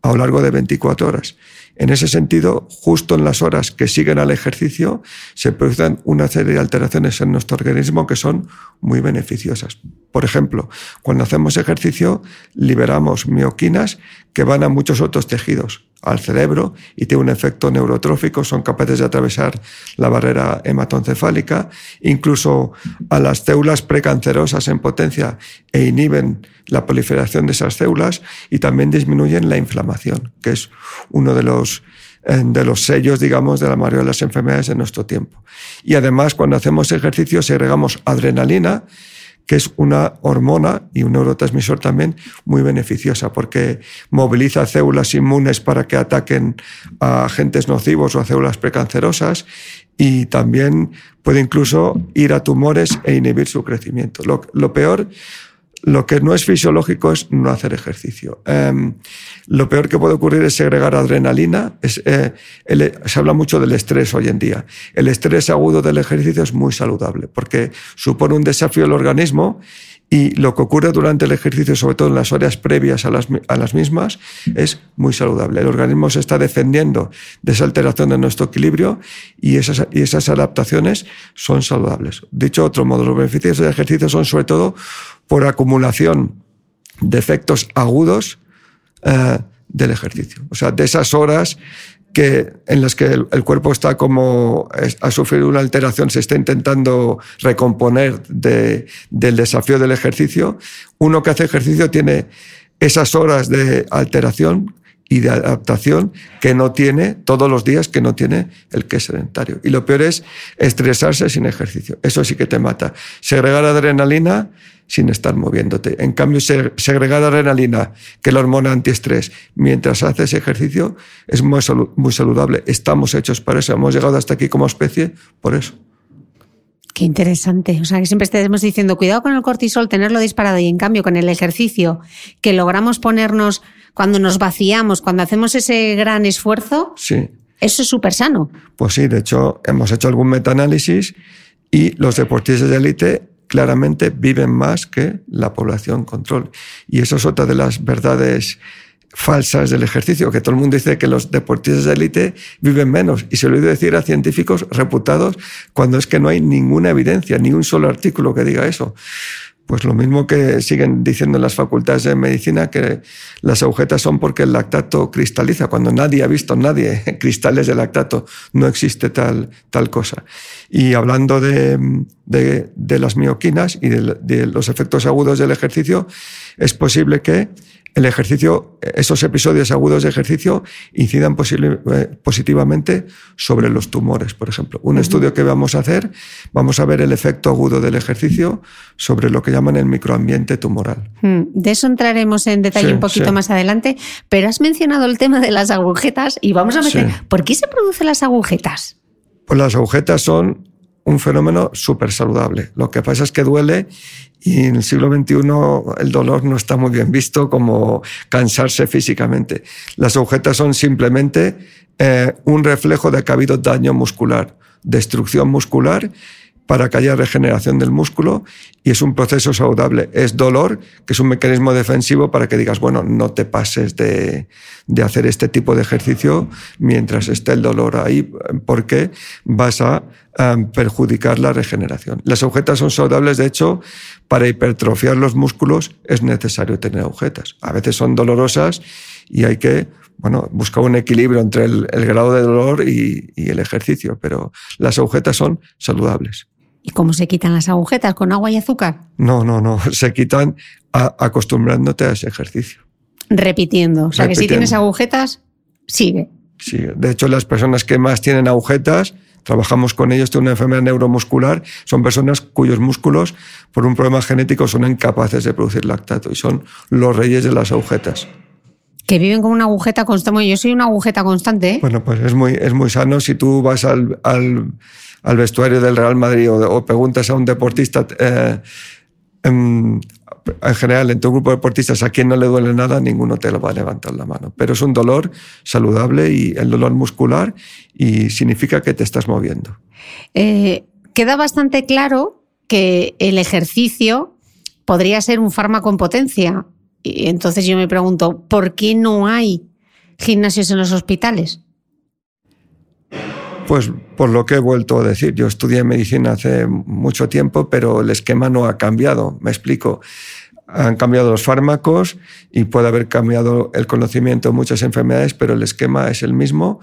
a lo largo de 24 horas. En ese sentido, justo en las horas que siguen al ejercicio, se producen una serie de alteraciones en nuestro organismo que son muy beneficiosas. Por ejemplo, cuando hacemos ejercicio, liberamos mioquinas que van a muchos otros tejidos, al cerebro, y tiene un efecto neurotrófico, son capaces de atravesar la barrera hematoencefálica, incluso a las células precancerosas en potencia e inhiben la proliferación de esas células y también disminuyen la inflamación, que es uno de los eh, de los sellos, digamos, de la mayoría de las enfermedades de nuestro tiempo. Y además, cuando hacemos ejercicio, segregamos adrenalina, que es una hormona y un neurotransmisor también muy beneficiosa porque moviliza células inmunes para que ataquen a agentes nocivos o a células precancerosas y también puede incluso ir a tumores e inhibir su crecimiento. Lo, lo peor lo que no es fisiológico es no hacer ejercicio. Em, lo peor que puede ocurrir es segregar adrenalina. Eh, se habla mucho del estrés hoy en día. El estrés agudo del ejercicio es muy saludable porque supone un desafío al organismo y lo que ocurre durante el ejercicio, sobre todo en las horas previas a las, a las, mismas, es muy saludable. El organismo se está defendiendo de esa alteración de nuestro equilibrio y esas, y esas adaptaciones son saludables. Dicho otro modo, los beneficios del ejercicio son sobre todo por acumulación de efectos agudos eh, del ejercicio. O sea, de esas horas que, en las que el, cuerpo está como ha sufrido una alteración, se está intentando recomponer de, del desafío del ejercicio. Uno que hace ejercicio tiene esas horas de alteración y de adaptación que no tiene todos los días, que no tiene el que es sedentario. Y lo peor es estresarse sin ejercicio. Eso sí que te mata. Segregar adrenalina sin estar moviéndote. En cambio, segregar adrenalina, que es la hormona antiestrés, mientras haces ejercicio, es muy, muy saludable. Estamos hechos para eso. Hemos llegado hasta aquí como especie por eso. Qué interesante. O sea, que siempre estemos diciendo, cuidado con el cortisol, tenerlo disparado. Y en cambio, con el ejercicio, que logramos ponernos cuando nos vaciamos, cuando hacemos ese gran esfuerzo, sí. eso es súper sano. Pues sí, de hecho, hemos hecho algún metaanálisis y los deportistas de élite claramente viven más que la población control. Y eso es otra de las verdades falsas del ejercicio, que todo el mundo dice que los deportistas de élite viven menos. Y se lo he oído decir a científicos reputados cuando es que no hay ninguna evidencia, ni un solo artículo que diga eso. Pues lo mismo que siguen diciendo en las facultades de medicina que las agujetas son porque el lactato cristaliza, cuando nadie ha visto, nadie, [LAUGHS] cristales de lactato, no existe tal, tal cosa. Y hablando de, de, de las mioquinas y de, de los efectos agudos del ejercicio, es posible que el ejercicio, esos episodios agudos de ejercicio incidan eh, positivamente sobre los tumores, por ejemplo. Un estudio que vamos a hacer, vamos a ver el efecto agudo del ejercicio sobre lo que llaman el microambiente tumoral. Hmm, de eso entraremos en detalle un poquito más adelante, pero has mencionado el tema de las agujetas y vamos a meter, ¿por qué se producen las agujetas? Pues las agujetas son un fenómeno súper saludable. Lo que pasa es que duele y en el siglo XXI el dolor no está muy bien visto como cansarse físicamente. Las agujetas son simplemente eh, un reflejo de que ha habido daño muscular, destrucción muscular para que haya regeneración del músculo y es un proceso saludable. Es dolor, que es un mecanismo defensivo para que digas, bueno, no te pases de, de hacer este tipo de ejercicio mientras esté el dolor ahí, porque vas a perjudicar la regeneración. Las agujetas son saludables, de hecho, para hipertrofiar los músculos es necesario tener agujetas. A veces son dolorosas y hay que bueno, buscar un equilibrio entre el, el grado de dolor y, y, el ejercicio, pero las agujetas son saludables. ¿Y cómo se quitan las agujetas? ¿Con agua y azúcar? No, no, no. [LAUGHS] Se quitan a, acostumbrándote a ese ejercicio. Repitiendo. O sea, Repitiendo. que si tienes agujetas, sigue. Sigue. De hecho, las personas que más tienen agujetas, trabajamos con ellos, tienen una enfermedad neuromuscular, son personas cuyos músculos, por un problema genético, son incapaces de producir lactato y son los reyes de las agujetas que viven con una agujeta constante. Yo soy una agujeta constante. ¿eh? Bueno, pues es muy, es muy sano. Si tú vas al, al, al vestuario del Real Madrid o, preguntas a un deportista, eh, en, en, general, en tu grupo de deportistas, a quien no le duele nada, ninguno te lo va a levantar la mano. Pero es un dolor saludable y el dolor muscular y significa que te estás moviendo. Eh, queda bastante claro que el ejercicio podría ser un fármaco en potencia y entonces yo me pregunto, ¿por qué no hay gimnasios en los hospitales? Pues por lo que he vuelto a decir, yo estudié medicina hace mucho tiempo, pero el esquema no ha cambiado. Me explico. Han cambiado los fármacos y puede haber cambiado el conocimiento de muchas enfermedades, pero el esquema es el mismo.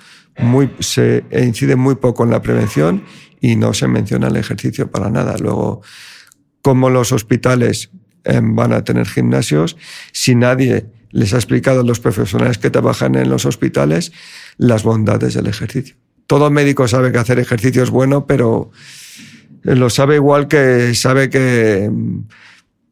Se incide muy poco en la prevención y no se menciona el ejercicio para nada. Luego, como los hospitales em, van a tener gimnasios, si nadie les ha explicado a los profesionales que trabajan en los hospitales las bondades del ejercicio. Todo médico sabe que hacer ejercicio es bueno, pero lo sabe igual que sabe que em,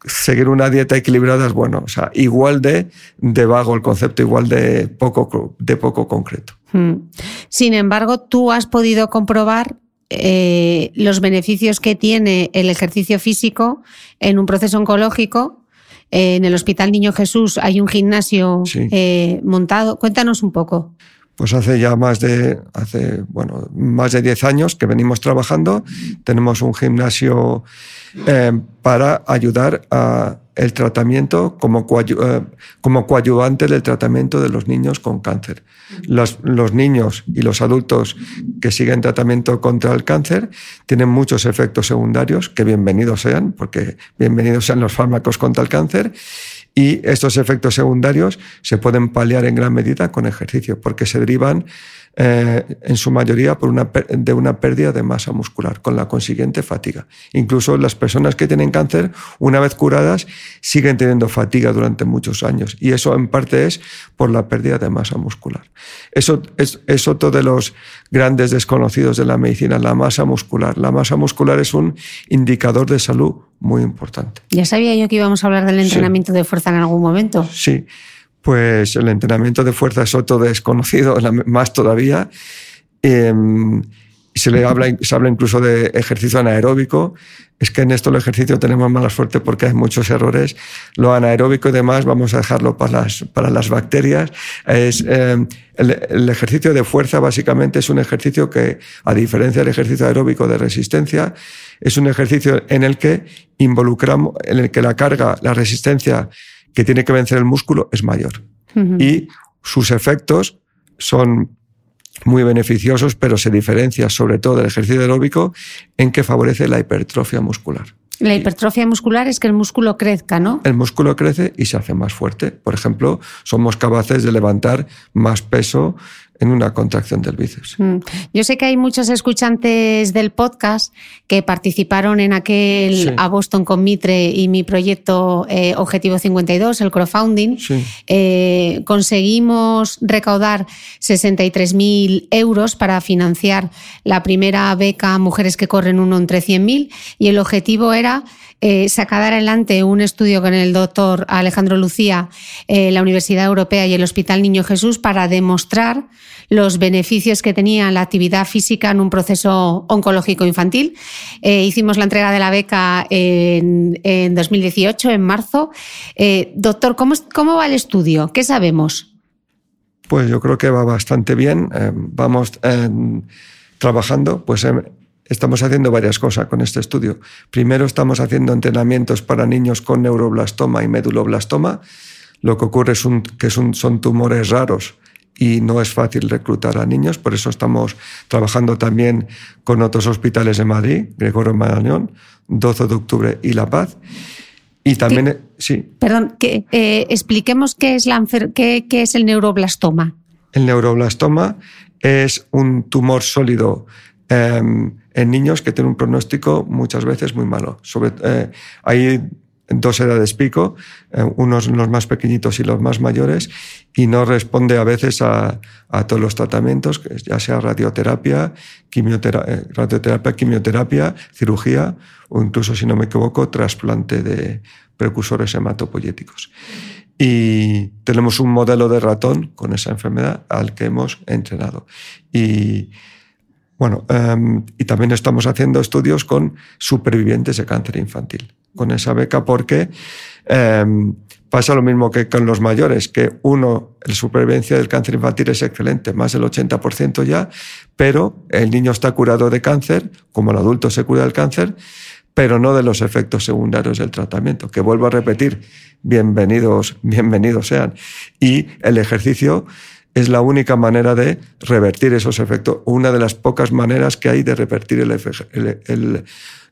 seguir una dieta equilibrada es bueno. O sea, igual de, de vago el concepto, igual de poco, de poco concreto. Hmm. Sin embargo, tú has podido comprobar eh, los beneficios que tiene el ejercicio físico en un proceso oncológico. Eh, en el Hospital Niño Jesús hay un gimnasio eh, montado. Cuéntanos un poco. Pues hace ya más de, hace, bueno, más de 10 años que venimos trabajando. Tenemos un gimnasio para ayudar a el tratamiento como, eh, como coadyuvante del tratamiento de los niños con cáncer. Los, niños y los adultos que siguen tratamiento contra el cáncer tienen muchos efectos secundarios, que bienvenidos sean, porque bienvenidos sean los fármacos contra el cáncer, y estos efectos secundarios se pueden paliar en gran medida con ejercicio, porque se derivan eh, en su mayoría por una, de una pérdida de masa muscular, con la consiguiente fatiga. Incluso las personas que tienen cáncer, una vez curadas, siguen teniendo fatiga durante muchos años. Y eso en parte es por la pérdida de masa muscular. Eso es, es otro de los grandes desconocidos de la medicina, la masa muscular. La masa muscular es un indicador de salud muy importante. Ya sabía yo que íbamos a hablar del entrenamiento de fuerza en algún momento. Sí, pues el entrenamiento de fuerza es otro desconocido, [LAUGHS] más todavía. Se le habla, se habla incluso de ejercicio anaeróbico. Es que en esto el ejercicio tenemos mala suerte porque hay muchos errores. Lo anaeróbico y demás vamos a dejarlo para las, para las bacterias. Es, em, el, ejercicio de fuerza básicamente es un ejercicio que, a diferencia del ejercicio aeróbico de resistencia, es un ejercicio en el que involucramos, en el que la carga, la resistencia que tiene que vencer el músculo es mayor. Y sus efectos son muy beneficiosos, pero se diferencia sobre todo del ejercicio aeróbico en que favorece la hipertrofia muscular. La hipertrofia muscular es que el músculo crezca, ¿no? El músculo crece y se hace más fuerte. Por ejemplo, somos capaces de levantar más peso en una contracción del bíceps. Mm. Yo sé que hay muchos escuchantes del podcast que participaron en aquel a Boston con Mitre y mi proyecto eh, Objetivo 52, el crowdfunding. Eh, conseguimos recaudar 63.000 euros para financiar la primera beca mujeres que corren uno entre 100.000 y el objetivo era eh, sacar adelante un estudio con el doctor Alejandro Lucía, eh, la Universidad Europea y el Hospital Niño Jesús para demostrar los beneficios que tenía la actividad física en un proceso oncológico infantil. Eh, hicimos la entrega de la beca en, 2018, en marzo. doctor, ¿cómo, ¿cómo va el estudio? ¿Qué sabemos? Pues yo creo que va bastante bien. vamos trabajando, pues Estamos haciendo varias cosas con este estudio. Primero estamos haciendo entrenamientos para niños con neuroblastoma y meduloblastoma. Lo que ocurre es que son tumores raros y no es fácil reclutar a niños, por eso estamos trabajando también con otros hospitales de Madrid, Gregorio Marañón, 12 de octubre y La Paz. Y también, sí. Perdón, que, eh, expliquemos qué es, la, qué, qué es el neuroblastoma. El neuroblastoma es un tumor sólido Em, en niños que tienen un pronóstico muchas veces muy malo. Sobre, eh, hay dos edades pico, eh, unos los más pequeñitos y los más mayores, y no responde a veces a, todos los tratamientos, ya sea radioterapia, eh, radioterapia, quimioterapia, cirugía o incluso, si no me equivoco, trasplante de precursores hematopoyéticos. Y tenemos un modelo de ratón con esa enfermedad al que hemos entrenado. Y bueno, em, y también estamos haciendo estudios con supervivientes de cáncer infantil, con esa beca, porque em, pasa lo mismo que con los mayores, que uno, la supervivencia del cáncer infantil es excelente, más del 80% ya, pero el niño está curado de cáncer, como el adulto se cura del cáncer, pero no de los efectos secundarios del tratamiento, que vuelvo a repetir, bienvenidos, bienvenidos sean. Y el ejercicio es la única manera de revertir esos efectos, una de las pocas maneras que hay de revertir el, el,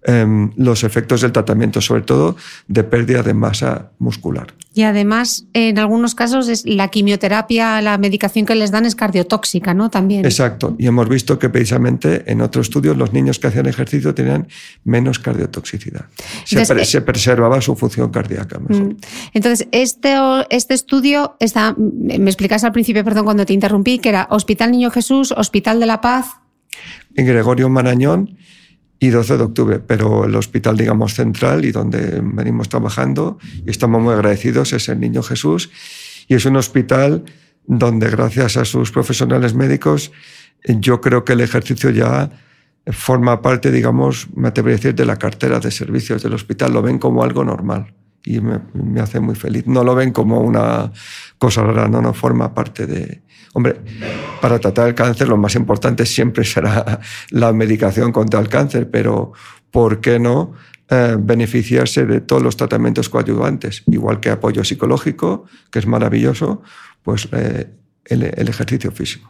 Em, los efectos del tratamiento, sobre todo de pérdida de masa muscular. Y además, en algunos casos, es la quimioterapia, la medicación que les dan es cardiotóxica, ¿no? También. Exacto. Y hemos visto que precisamente en otros estudios los niños que hacían ejercicio tenían menos cardiotoxicidad. Se, eh, preservaba su función cardíaca mejor. Mm. Entonces, este, este estudio está, me explicas al principio, perdón, cuando te interrumpí, que era Hospital Niño Jesús, Hospital de la Paz. En Gregorio Marañón y 12 de octubre, pero el hospital, digamos, central y donde venimos trabajando y estamos muy agradecidos es el Niño Jesús y es un hospital donde gracias a sus profesionales médicos yo creo que el ejercicio ya forma parte, digamos, me atrevería a decir, de la cartera de servicios del hospital, lo ven como algo normal y me, hace muy feliz. No lo ven como una cosa rara, no, no forma parte de, Hombre, para tratar el cáncer lo más importante siempre será la medicación contra el cáncer, pero ¿por qué no eh, beneficiarse de todos los tratamientos coadyuvantes? Igual que apoyo psicológico, que es maravilloso, pues eh, el, el ejercicio físico.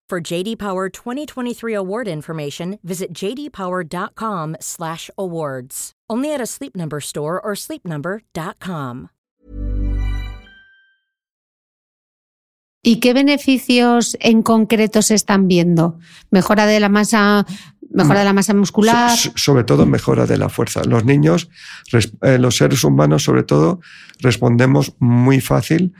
For JD Power 2023 award information, visit jdpower.com/awards. Only at a Sleep Number store or sleepnumber.com. ¿Y qué beneficios en concreto se están viendo? Mejora de la masa mejora de la masa muscular. So, sobre todo mejora de la fuerza. Los niños, eh, los seres humanos sobre todo, respondemos muy fácil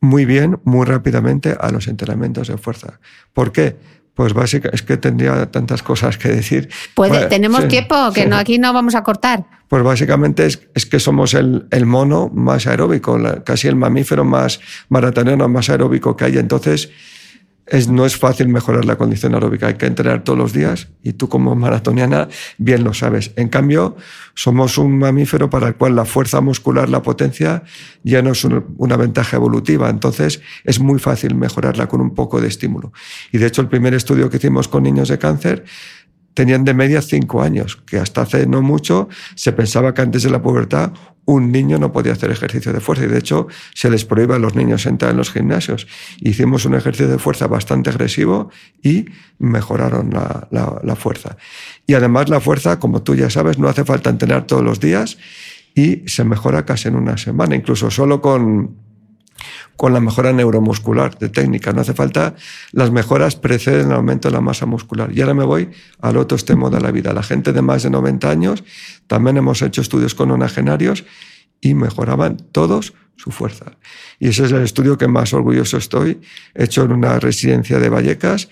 muy bien, muy rápidamente a los entrenamientos de fuerza. ¿Por qué? Pues básicamente es que tendría tantas cosas que decir. Pues tenemos tiempo, que no, aquí no vamos a cortar. Pues básicamente es, es que somos el, el, mono más aeróbico, casi el mamífero más maratoniano más aeróbico que hay. Entonces, es, no es fácil mejorar la condición aeróbica, hay que entrenar todos los días y tú como maratoniana bien lo sabes. En cambio, somos un mamífero para el cual la fuerza muscular, la potencia, ya no es una ventaja evolutiva, entonces es muy fácil mejorarla con un poco de estímulo. Y de hecho el primer estudio que hicimos con niños de cáncer tenían de media cinco años, que hasta hace no mucho se pensaba que antes de la pubertad un niño no podía hacer ejercicio de fuerza y de hecho se les prohíbe a los niños entrar en los gimnasios. Hicimos un ejercicio de fuerza bastante agresivo y mejoraron la, la, la fuerza. Y además la fuerza, como tú ya sabes, no hace falta entrenar todos los días y se mejora casi en una semana, incluso solo con con la mejora neuromuscular de técnica. No hace falta, las mejoras preceden el aumento de la masa muscular. Y ahora me voy al otro extremo de la vida. La gente de más de 90 años, también hemos hecho estudios con onagenarios y mejoraban todos su fuerza. Y ese es el estudio que más orgulloso estoy, hecho en una residencia de Vallecas,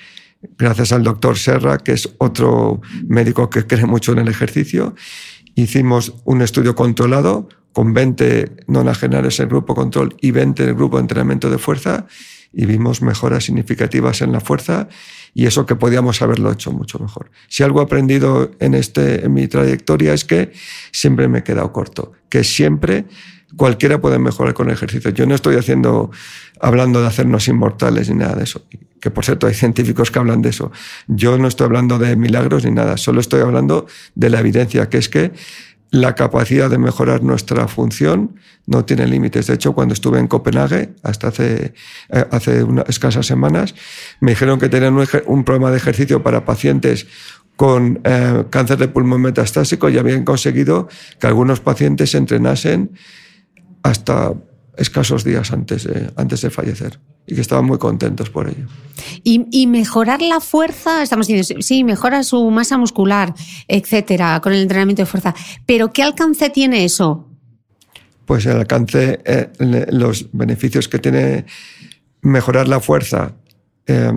gracias al doctor Serra, que es otro médico que cree mucho en el ejercicio. Hicimos un estudio controlado con 20 nonagenarios en grupo control y 20 en el grupo de entrenamiento de fuerza y vimos mejoras significativas en la fuerza y eso que podíamos haberlo hecho mucho mejor. Si algo he aprendido en, este, en mi trayectoria es que siempre me he quedado corto, que siempre cualquiera puede mejorar con ejercicio. Yo no estoy haciendo, hablando de hacernos inmortales ni nada de eso, que por cierto hay científicos que hablan de eso. Yo no estoy hablando de milagros ni nada, solo estoy hablando de la evidencia, que es que la capacidad de mejorar nuestra función no tiene límites. De hecho, cuando estuve en Copenhague, hasta hace, eh, hace unas escasas semanas, me dijeron que tenían un, programa de ejercicio para pacientes con eh, cáncer de pulmón metastásico y habían conseguido que algunos pacientes entrenasen hasta escasos días antes de, antes de fallecer y que estaban muy contentos por ello. Y, y, mejorar la fuerza, estamos diciendo, sí, mejora su masa muscular, etcétera, con el entrenamiento de fuerza. Pero ¿qué alcance tiene eso? Pues el alcance, eh, los beneficios que tiene mejorar la fuerza, eh,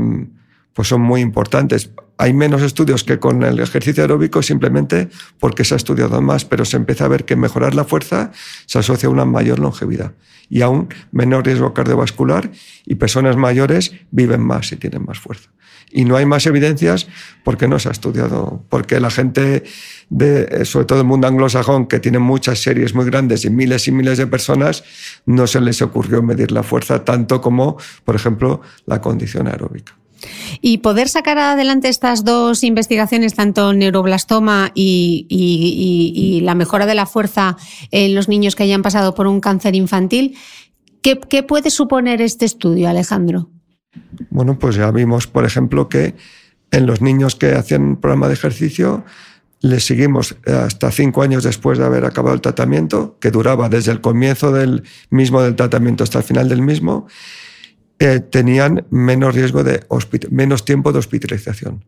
pues son muy importantes. Hay menos estudios que con el ejercicio aeróbico simplemente porque se ha estudiado más, pero se empieza a ver que mejorar la fuerza se asocia a una mayor longevidad y a un menor riesgo cardiovascular y personas mayores viven más y tienen más fuerza. Y no hay más evidencias porque no se ha estudiado, porque la gente, de, sobre todo el mundo anglosajón, que tiene muchas series muy grandes y miles y miles de personas, no se les ocurrió medir la fuerza tanto como, por ejemplo, la condición aeróbica. Y poder sacar adelante estas dos investigaciones, tanto neuroblastoma y, la mejora de la fuerza en los niños que hayan pasado por un cáncer infantil, ¿qué, puede suponer este estudio, Alejandro? Bueno, pues ya vimos, por ejemplo, que en los niños que hacían un programa de ejercicio, les seguimos hasta cinco años después de haber acabado el tratamiento, que duraba desde el comienzo del mismo del tratamiento hasta el final del mismo, eh, tenían menos riesgo de menos tiempo de hospitalización.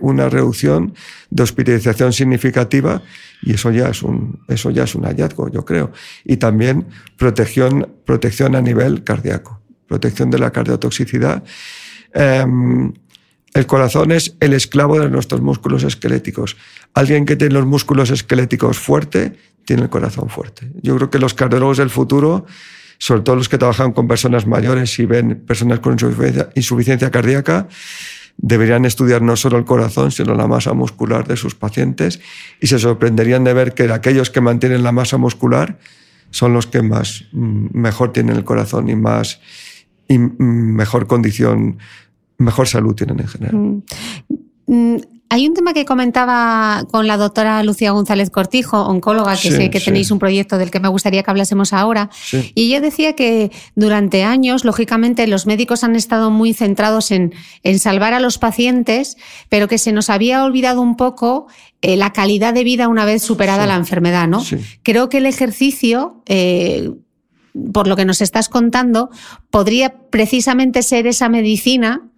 una reducción de hospitalización significativa y eso ya es un, eso ya es un hallazgo, yo creo. Y también protección, protección a nivel cardíaco, protección de la cardiotoxicidad. Em, el corazón es el esclavo de nuestros músculos esqueléticos. Alguien que tiene los músculos esqueléticos fuerte, tiene el corazón fuerte. Yo creo que los cardiólogos del futuro sobre todo los que trabajan con personas mayores y ven personas con insuficiencia, cardíaca, deberían estudiar no solo el corazón, sino la masa muscular de sus pacientes y se sorprenderían de ver que aquellos que mantienen la masa muscular son los que más mm, mejor tienen el corazón y más y mm, mejor condición, mejor salud tienen en general. Mm. Hay un tema que comentaba con la doctora Lucía González Cortijo, oncóloga, que sé que tenéis un proyecto del que me gustaría que hablásemos ahora. Y ella decía que durante años, lógicamente, los médicos han estado muy centrados en, en salvar a los pacientes, pero que se nos había olvidado un poco eh, la calidad de vida una vez superada la enfermedad, ¿no? Creo que el ejercicio, eh, por lo que nos estás contando, podría precisamente ser esa medicina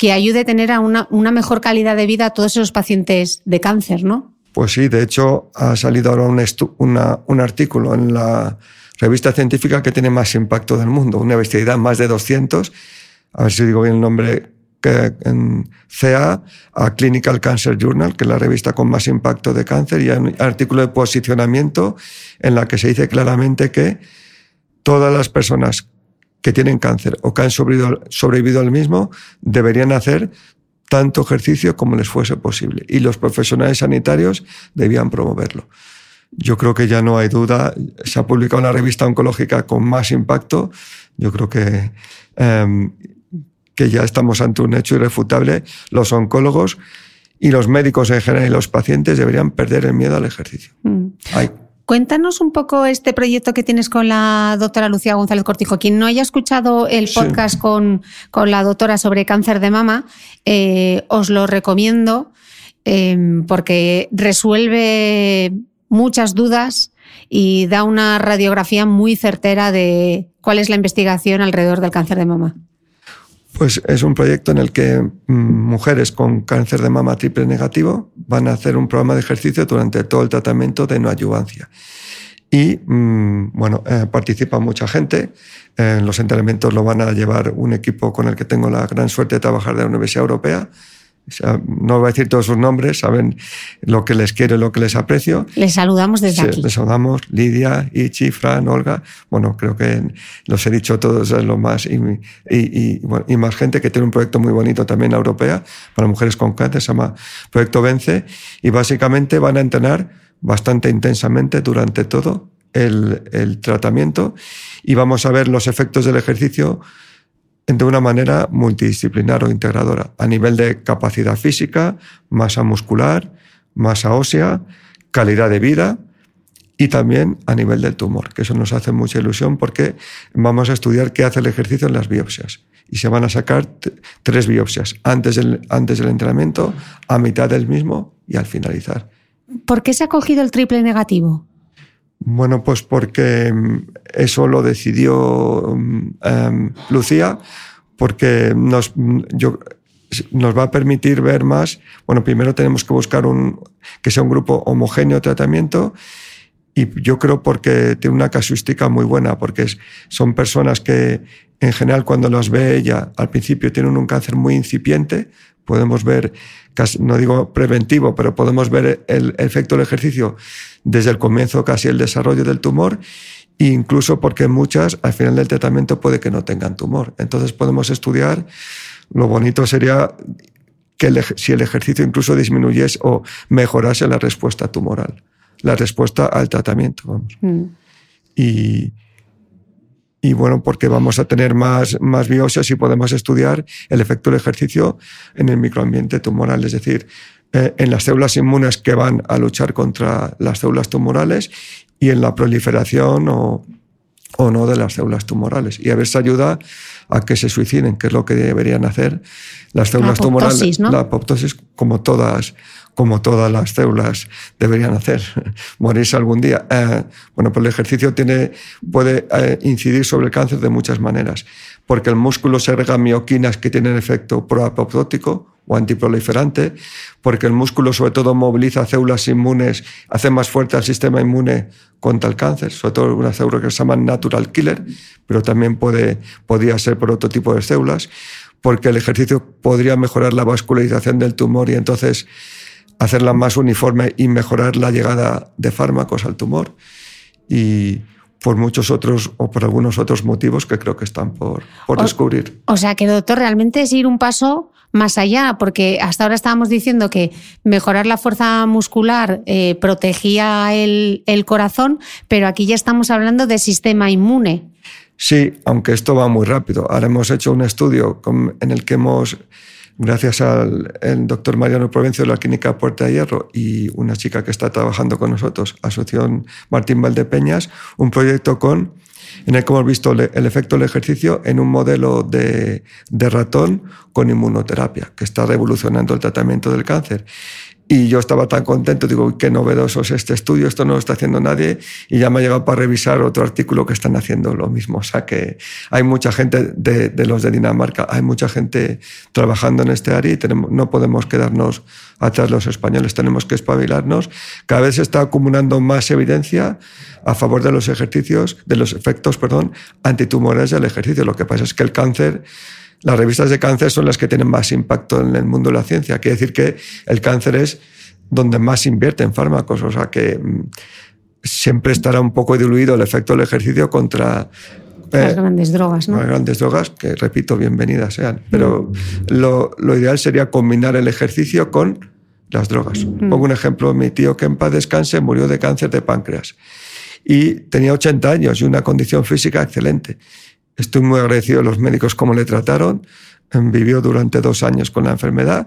que ayude a tener a una, una mejor calidad de vida a todos esos pacientes de cáncer, ¿no? Pues sí, de hecho ha salido ahora un, un artículo en la revista científica que tiene más impacto del mundo, una investigación más de 200, a ver si digo bien el nombre, que en CA, a Clinical Cancer Journal, que es la revista con más impacto de cáncer, y hay un artículo de posicionamiento en la que se dice claramente que todas las personas que tienen cáncer o que han sobrevivido, al mismo deberían hacer tanto ejercicio como les fuese posible. Y los profesionales sanitarios debían promoverlo. Yo creo que ya no hay duda. Se ha publicado una revista oncológica con más impacto. Yo creo que, em, que ya estamos ante un hecho irrefutable. Los oncólogos y los médicos en general y los pacientes deberían perder el miedo al ejercicio. Mm. Hay Cuéntanos un poco este proyecto que tienes con la doctora Lucía González Cortijo. Quien no haya escuchado el podcast con, con, la doctora sobre cáncer de mama, eh, os lo recomiendo eh, porque resuelve muchas dudas y da una radiografía muy certera de cuál es la investigación alrededor del cáncer de mama. Pues es un proyecto en el que mm, mujeres con cáncer de mama triple negativo van a hacer un programa de ejercicio durante todo el tratamiento de no adyuvancia. Y mm, bueno, eh, participa mucha gente. En los entrenamientos lo van a llevar un equipo con el que tengo la gran suerte de trabajar de la Universidad Europea no voy a decir todos sus nombres, saben lo que les quiero y lo que les aprecio. Les saludamos desde aquí. Les saludamos Lidia, Ichi, Fran, Olga. Bueno, creo que los he dicho todos lo más. Y, y, y, más gente que tiene un proyecto muy bonito también europea para mujeres con cáncer, se llama Proyecto Vence. Y básicamente van a entrenar bastante intensamente durante todo el, el tratamiento y vamos a ver los efectos del ejercicio de una manera multidisciplinar o integradora, a nivel de capacidad física, masa muscular, masa ósea, calidad de vida y también a nivel del tumor, que eso nos hace mucha ilusión porque vamos a estudiar qué hace el ejercicio en las biopsias. Y se van a sacar tres biopsias, antes del, antes del entrenamiento, a mitad del mismo y al finalizar. ¿Por qué se ha cogido el triple negativo? Bueno, pues porque mm, eso lo decidió em, Lucía, porque nos, mm, yo, nos va a permitir ver más. Bueno, primero tenemos que buscar un, que sea un grupo homogéneo de tratamiento y yo creo porque tiene una casuística muy buena, porque son personas que en general cuando las ve ella al principio tienen un cáncer muy incipiente, podemos ver, no digo preventivo, pero podemos ver el efecto del ejercicio desde el comienzo, casi el desarrollo del tumor, incluso porque muchas al final del tratamiento puede que no tengan tumor. Entonces podemos estudiar, lo bonito sería que si el ejercicio incluso disminuyese o mejorase la respuesta tumoral, la respuesta al tratamiento. Vamos. Mm. Y, y bueno, porque vamos a tener más, más biopsias y podemos estudiar el efecto del ejercicio en el microambiente tumoral, es decir, eh, en las células inmunes que van a luchar contra las células tumorales y en la proliferación o, o no de las células tumorales. Y a veces ayuda a que se suiciden, que es lo que deberían hacer las células tumorales. La apoptosis, como todas como todas las células deberían hacer, [LAUGHS] morirse algún día. Eh, bueno, pues el ejercicio tiene, puede eh, incidir sobre el cáncer de muchas maneras, porque el músculo segrega mioquinas que tienen efecto proapoptótico o antiproliferante, porque el músculo sobre todo moviliza células inmunes, hace más fuerte al sistema inmune contra el cáncer, sobre todo una célula que se llama natural killer, pero también puede, podría ser por otro tipo de células, porque el ejercicio podría mejorar la vascularización del tumor y entonces hacerla más uniforme y mejorar la llegada de fármacos al tumor y por muchos otros o por algunos otros motivos que creo que están por, por descubrir. O sea que, doctor, realmente es ir un paso más allá, porque hasta ahora estábamos diciendo que mejorar la fuerza muscular eh, protegía el, el corazón, pero aquí ya estamos hablando de sistema inmune. Sí, aunque esto va muy rápido. Ahora hemos hecho un estudio en el que hemos gracias al doctor Mariano Provencio de la Clínica Puerta de Hierro y una chica que está trabajando con nosotros, Asociación Martín Valdepeñas, un proyecto con en el que hemos visto el efecto del ejercicio en un modelo de, de ratón con inmunoterapia, que está revolucionando el tratamiento del cáncer. Y yo estaba tan contento, digo, qué novedoso es este estudio, esto no lo está haciendo nadie, y ya me ha llegado para revisar otro artículo que están haciendo lo mismo. O sea que hay mucha gente de, de los de Dinamarca, hay mucha gente trabajando en este área y tenemos, no podemos quedarnos atrás los españoles, tenemos que espabilarnos. Cada vez se está acumulando más evidencia a favor de los ejercicios, de los efectos, perdón, antitumorales del ejercicio. Lo que pasa es que el cáncer las revistas de cáncer son las que tienen más impacto en el mundo de la ciencia. Quiere decir que el cáncer es donde más invierte en fármacos, o sea que mm, siempre estará un poco diluido el efecto del ejercicio contra las eh, grandes drogas, ¿no? Las grandes drogas, que repito, bienvenidas sean. Pero mm. lo, lo, ideal sería combinar el ejercicio con las drogas. Mm. Pongo un ejemplo, mi tío que en paz descanse murió de cáncer de páncreas y tenía 80 años y una condición física excelente. Estoy muy agradecido a los médicos cómo le trataron. Em, vivió durante dos años con la enfermedad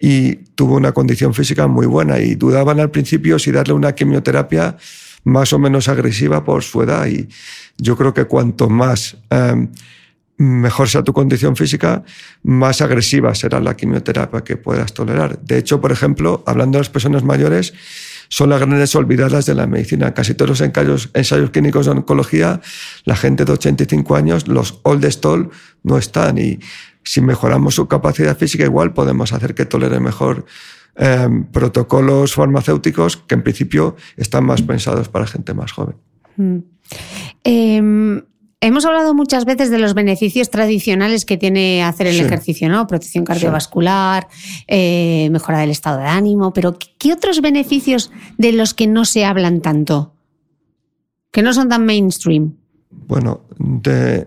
y tuvo una condición física muy buena y dudaban al principio si darle una quimioterapia más o menos agresiva por su edad y yo creo que cuanto más em, mejor sea tu condición física, más agresiva será la quimioterapia que puedas tolerar. De hecho, por ejemplo, hablando de las personas mayores, son las grandes olvidadas de la medicina. Casi todos los ensayos, ensayos clínicos de oncología, la gente de 85 años, los old stall, no están. Y si mejoramos su capacidad física, igual podemos hacer que tolere mejor em, protocolos farmacéuticos que en principio están más pensados para gente más joven. Mm. Em, Hemos hablado muchas veces de los beneficios tradicionales que tiene hacer el ejercicio, ¿no? Protección cardiovascular, eh, mejora del estado de ánimo, pero ¿qué otros beneficios de los que no se hablan tanto? Que no son tan mainstream. Bueno, de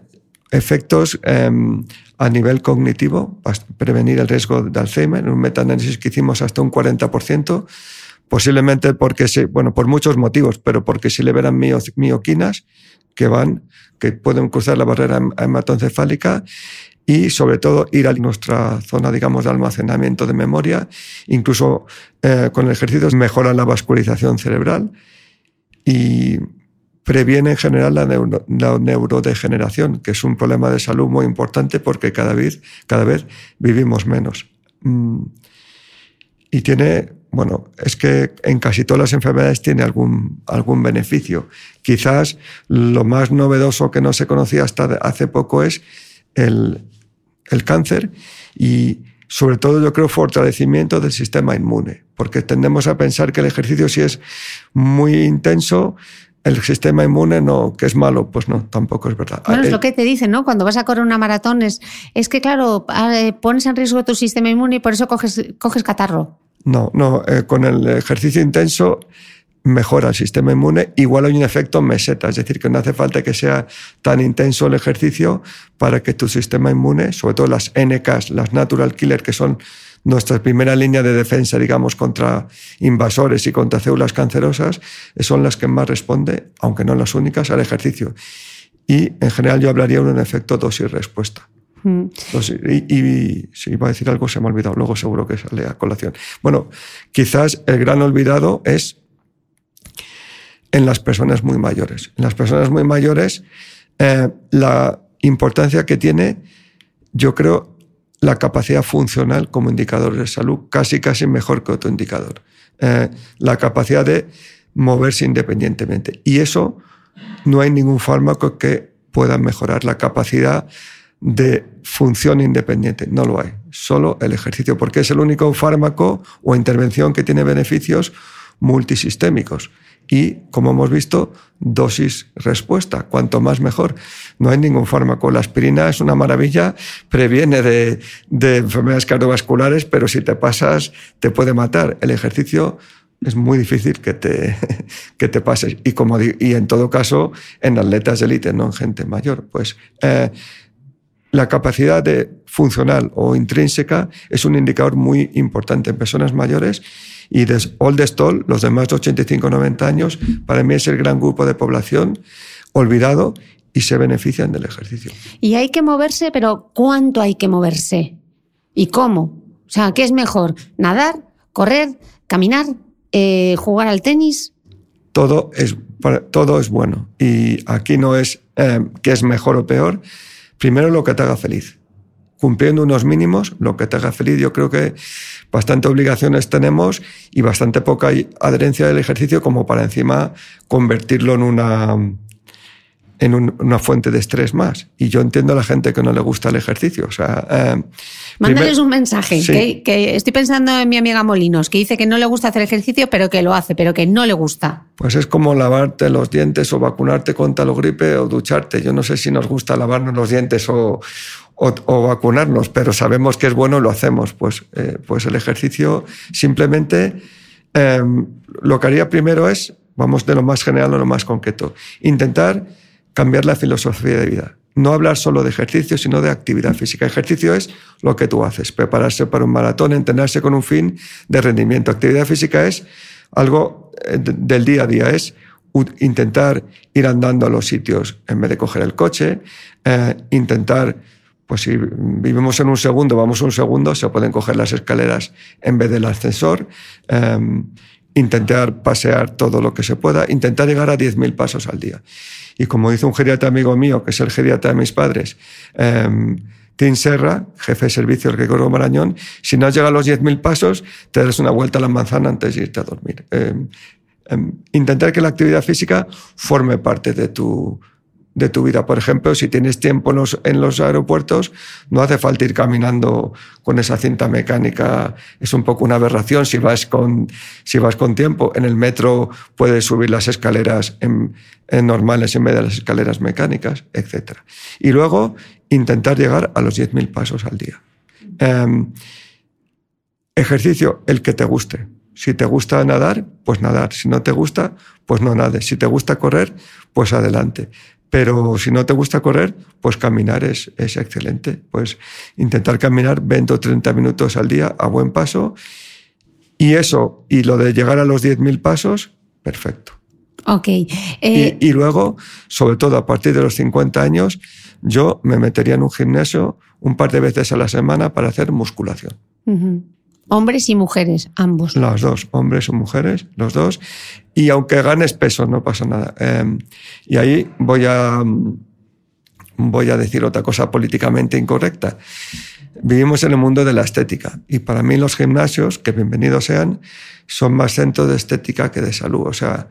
efectos em, a nivel cognitivo, prevenir el riesgo de Alzheimer, un metaanálisis que hicimos hasta un 40%, posiblemente porque, se, bueno, por muchos motivos, pero porque se liberan mioquinas que van que pueden cruzar la barrera hematoencefálica y sobre todo ir a nuestra zona, digamos, de almacenamiento de memoria. Incluso eh, con el ejercicio mejora la vascularización cerebral y previene en general la, neurodegeneración, que es un problema de salud muy importante porque cada vez, cada vez vivimos menos. Mm. Y tiene bueno, es que en casi todas las enfermedades tiene algún, algún beneficio. Quizás lo más novedoso que no se conocía hasta hace poco es el, el cáncer y sobre todo yo creo fortalecimiento del sistema inmune, porque tendemos a pensar que el ejercicio si es muy intenso, el sistema inmune no, que es malo, pues no, tampoco es verdad. Bueno, es Eh, lo que te dicen, ¿no? Cuando vas a correr una maratón es, es que, claro, eh, pones en riesgo tu sistema inmune y por eso coges, coges catarro. No, no, eh, con el ejercicio intenso mejora el sistema inmune, igual hay un efecto meseta, es decir, que no hace falta que sea tan intenso el ejercicio para que tu sistema inmune, sobre todo las NKs, las natural killer, que son nuestra primera línea de defensa, digamos, contra invasores y contra células cancerosas, son las que más responde, aunque no las únicas, al ejercicio. Y en general yo hablaría de un efecto dosis-respuesta. Y si iba a decir algo se me ha olvidado, luego seguro que sale a colación. Bueno, quizás el gran olvidado es en las personas muy mayores. En las personas muy mayores, eh, la importancia que tiene, yo creo, la capacidad funcional como indicador de salud, casi casi mejor que otro indicador. Eh, la capacidad de moverse independientemente. Y eso no hay ningún fármaco que pueda mejorar la capacidad de función independiente. No lo hay. Solo el ejercicio, porque es el único fármaco o intervención que tiene beneficios multisistémicos. Y, como hemos visto, dosis-respuesta. Cuanto más mejor. No hay ningún fármaco. La aspirina es una maravilla, previene de, de enfermedades cardiovasculares, pero si te pasas, te puede matar. El ejercicio es muy difícil que te, [LAUGHS] que te pases. Y, como, y en todo caso, en atletas de élite, no en gente mayor. Pues eh, la capacidad de funcional o intrínseca es un indicador muy importante en personas mayores y de old stall, los de más de 85-90 años, para mí es el gran grupo de población olvidado y se benefician del ejercicio. Y hay que moverse, pero ¿cuánto hay que moverse? ¿Y cómo? O sea, ¿qué es mejor? ¿Nadar? ¿Correr? ¿Caminar? eh, ¿Jugar al tenis? Todo es, todo es bueno y aquí no es eh, qué es mejor o peor. Primero lo que te haga feliz. Cumpliendo unos mínimos, lo que te haga feliz. Yo creo que bastante obligaciones tenemos y bastante poca adherencia del ejercicio como para encima convertirlo en una, en un- una fuente de estrés más. Y yo entiendo a la gente que no le gusta el ejercicio. O sea, eh, Mándales primer- un mensaje. Sí. Que, que estoy pensando en mi amiga Molinos, que dice que no le gusta hacer ejercicio, pero que lo hace, pero que no le gusta. Pues es como lavarte los dientes o vacunarte contra la gripe o ducharte. Yo no sé si nos gusta lavarnos los dientes o, o- o vacunarnos, pero sabemos que es bueno y lo hacemos. Pues, eh, pues el ejercicio simplemente eh, lo que haría primero es, vamos de lo más general a lo más concreto, intentar cambiar la filosofía de vida. No hablar solo de ejercicio, sino de actividad física. Ejercicio es lo que tú haces, prepararse para un maratón, entrenarse con un fin de rendimiento. Actividad física es algo eh, de- del día a día, es intentar ir andando a los sitios en vez de coger el coche, eh, intentar, pues si vivimos en un segundo, vamos un segundo, se pueden coger las escaleras en vez del ascensor, eh, intentar pasear todo lo que se pueda, intentar llegar a 10.000 pasos al día. Y como dice un geriatra amigo mío, que es el geriatra de mis padres, eh, Tim Serra, jefe de servicio del Gregorio Marañón, si no has llegado a los 10.000 pasos, te das una vuelta a la manzana antes de irte a dormir. Eh, eh, intentar que la actividad física forme parte de tu, de tu vida. Por ejemplo, si tienes tiempo en los, aeropuertos, no hace falta ir caminando con esa cinta mecánica. Es un poco una aberración si vas con, si vas con tiempo. En el metro puedes subir las escaleras en, normales en vez de las escaleras mecánicas, etc. Y luego intentar llegar a los 10.000 pasos al día. Eh, ejercicio, el que te guste. Si te gusta nadar, pues nadar. Si no te gusta, pues no nades. Si te gusta correr, pues adelante. Pero si no te gusta correr, pues caminar es, es excelente. Pues intentar caminar 20 o 30 minutos al día a buen paso. Y eso, y lo de llegar a los 10.000 pasos, perfecto. Ok. Y, Eh, y luego, sobre todo a partir de los 50 años, yo me metería en un gimnasio un par de veces a la semana para hacer musculación. ujú. Hombres y mujeres, ambos. Los dos, hombres o mujeres, los dos. Y aunque ganes peso, no pasa nada. Eh, y ahí voy a, voy a decir otra cosa políticamente incorrecta. Vivimos en el mundo de la estética y para mí los gimnasios, que bienvenidos sean, son más centros de estética que de salud. O sea,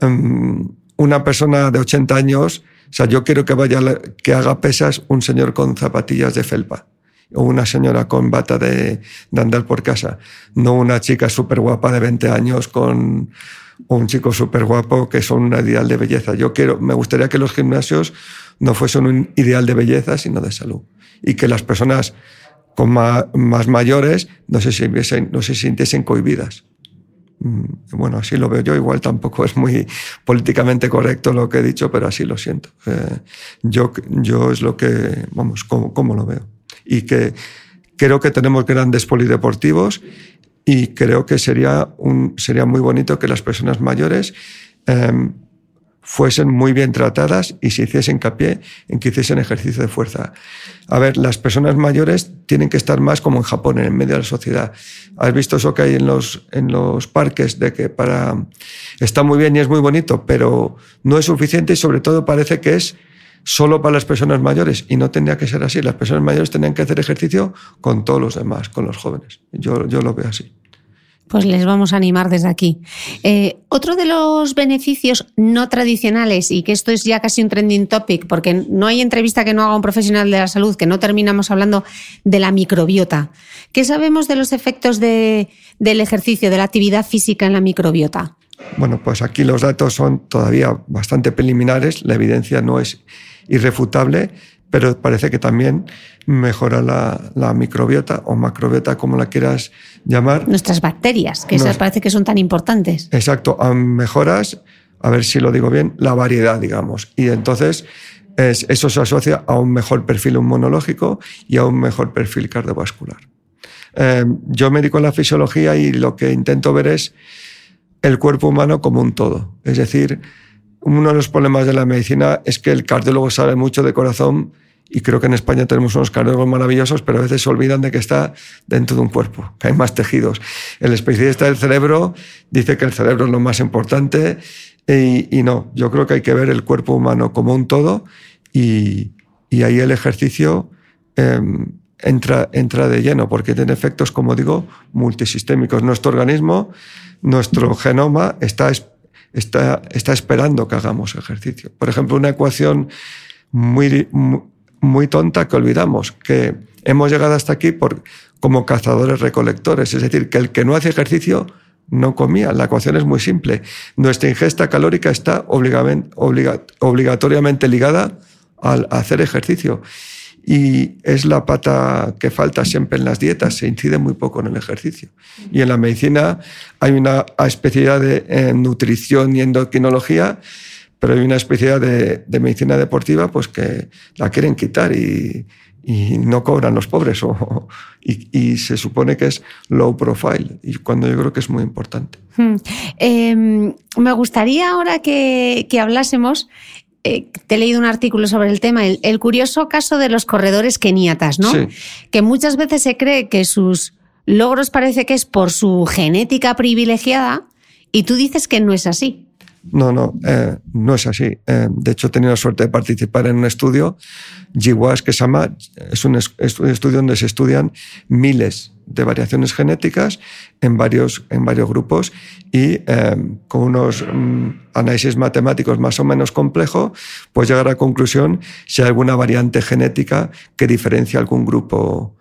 em, una persona de 80 años, o sea, yo quiero que vaya, que haga pesas un señor con zapatillas de felpa o una señora con bata de, de andar por casa, no una chica súper guapa de 20 años con o un chico súper guapo que son un ideal de belleza. Yo quiero, me gustaría que los gimnasios no fuesen un ideal de belleza, sino de salud. Y que las personas con más, mayores no se, sintiesen, no se sintiesen cohibidas. Mm, bueno, así lo veo yo. Igual tampoco es muy políticamente correcto lo que he dicho, pero así lo siento. Eh, yo, yo es lo que, vamos, como, como lo veo. Y que creo que tenemos grandes polideportivos y creo que sería, un, sería muy bonito que las personas mayores em, fuesen muy bien tratadas y se hiciesen hincapié en que hiciesen ejercicio de fuerza. A ver, las personas mayores tienen que estar más como en Japón, en el medio de la sociedad. ¿Has visto eso que hay en los, en los parques? De que para. Está muy bien y es muy bonito, pero no es suficiente y sobre todo parece que es solo para las personas mayores y no tendría que ser así. Las personas mayores tendrían que hacer ejercicio con todos los demás, con los jóvenes. Yo, yo lo veo así. Pues les vamos a animar desde aquí. Eh, otro de los beneficios no tradicionales, y que esto es ya casi un trending topic, porque no hay entrevista que no haga un profesional de la salud que no terminamos hablando de la microbiota. ¿Qué sabemos de los efectos de, del ejercicio, de la actividad física en la microbiota? Bueno, pues aquí los datos son todavía bastante preliminares, la evidencia no es irrefutable, pero parece que también mejora la, microbiota o macrobiota, como la quieras llamar. Nuestras bacterias, que esas parece que son tan importantes. Exacto, mejoras, a ver si lo digo bien, la variedad, digamos. Y entonces eso se asocia a un mejor perfil inmunológico y a un mejor perfil cardiovascular. Eh, yo me dedico a la fisiología y lo que intento ver es el cuerpo humano como un todo. Es decir, uno de los problemas de la medicina es que el cardiólogo sabe mucho de corazón y creo que en España tenemos unos cardiólogos maravillosos, pero a veces se olvidan de que está dentro de un cuerpo, que hay más tejidos. El especialista del cerebro dice que el cerebro es lo más importante y, no, yo creo que hay que ver el cuerpo humano como un todo y, ahí el ejercicio em, entra, entra de lleno, porque tiene efectos, como digo, multisistémicos. Nuestro organismo, nuestro genoma está está, está esperando que hagamos ejercicio. Por ejemplo, una ecuación muy, muy, tonta que olvidamos, que hemos llegado hasta aquí por, como cazadores recolectores, es decir, que el que no hace ejercicio no comía. La ecuación es muy simple. Nuestra ingesta calórica está obligatoriamente ligada al hacer ejercicio y es la pata que falta siempre en las dietas, se incide muy poco en el ejercicio. Y en la medicina hay una especialidad de nutrición y endocrinología, pero hay una especialidad de, medicina deportiva pues que la quieren quitar y, no cobran los pobres [LAUGHS] o, y, se supone que es low profile y cuando yo creo que es muy importante. Hmm. Em, me gustaría ahora que, que hablásemos eh, te he leído un artículo sobre el tema, el, curioso caso de los corredores keniatas, ¿no? Que muchas veces se cree que sus logros parece que es por su genética privilegiada y tú dices que no es así. No, no, eh, no es así. Eh, de hecho, he tenido la suerte de participar en un estudio, GWAS, que se llama, es un, estudio donde se estudian miles de variaciones genéticas en varios, en varios grupos y eh, con unos mm, análisis matemáticos más o menos complejos, pues llegar a la conclusión si hay alguna variante genética que diferencia algún grupo.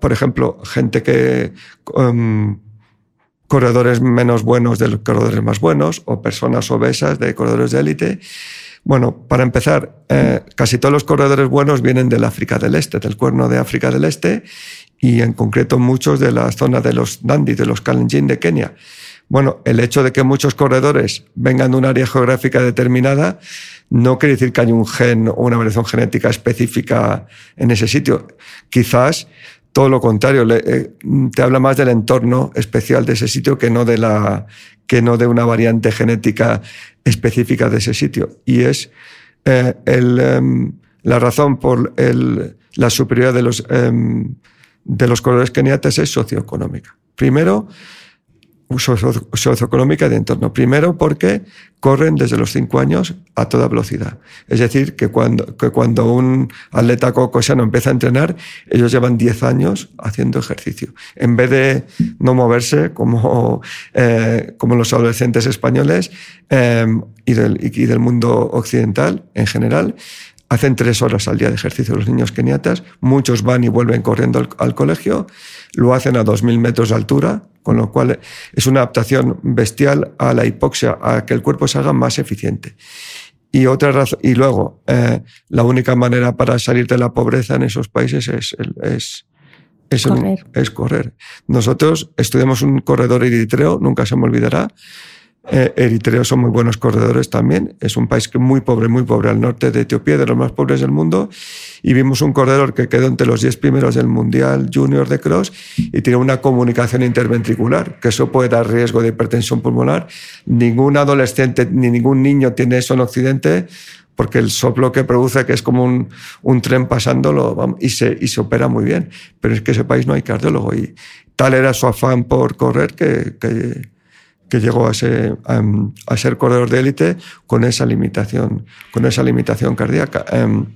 Por ejemplo, gente que em, corredores menos buenos de los corredores más buenos o personas obesas de corredores de élite. Bueno, para empezar, eh, casi todos los corredores buenos vienen del África del Este, del cuerno de África del Este, y en concreto muchos de la zona de los Nandi, de los Kalenjin de Kenia. Bueno, el hecho de que muchos corredores vengan de un área geográfica determinada no quiere decir que haya un gen o una variación genética específica en ese sitio. Quizás todo lo contrario, eh, te habla más del entorno especial de ese sitio que no de, la, que no de una variante genética específica de ese sitio. Y es eh, em, la razón por la superioridad de los, em, de los colores keniatas es socioeconómica. Primero, socioeconómica de entorno. Primero porque corren desde los 5 años a toda velocidad. Es decir, que cuando, que cuando un atleta caucasiano empieza a entrenar, ellos llevan 10 años haciendo ejercicio. En vez de no moverse como, eh, como los adolescentes españoles eh, y, del, y del mundo occidental en general, hacen tres horas al día de ejercicio los niños keniatas, muchos van y vuelven corriendo al, al, colegio, lo hacen a 2.000 metros de altura, con lo cual es una adaptación bestial a la hipoxia, a que el cuerpo se haga más eficiente. Y, otra razón, y luego, eh, la única manera para salir de la pobreza en esos países es, es, es, correr. Un, es correr. Nosotros estudiamos un corredor eritreo, nunca se me olvidará, eh, eritreos son muy buenos corredores también. Es un país que muy pobre, muy pobre al norte de Etiopía, de los más pobres del mundo. Y vimos un corredor que quedó entre los 10 primeros del Mundial Junior de Cross y tiene una comunicación interventricular, que eso puede dar riesgo de hipertensión pulmonar. Ningún adolescente ni ningún niño tiene eso en Occidente porque el soplo que produce, que es como un, un tren pasándolo, y se, y se opera muy bien. Pero es que ese país no hay cardiólogo y tal era su afán por correr que, que que llegó a ser, a, a ser corredor de élite con esa limitación, con esa limitación cardíaca. Um,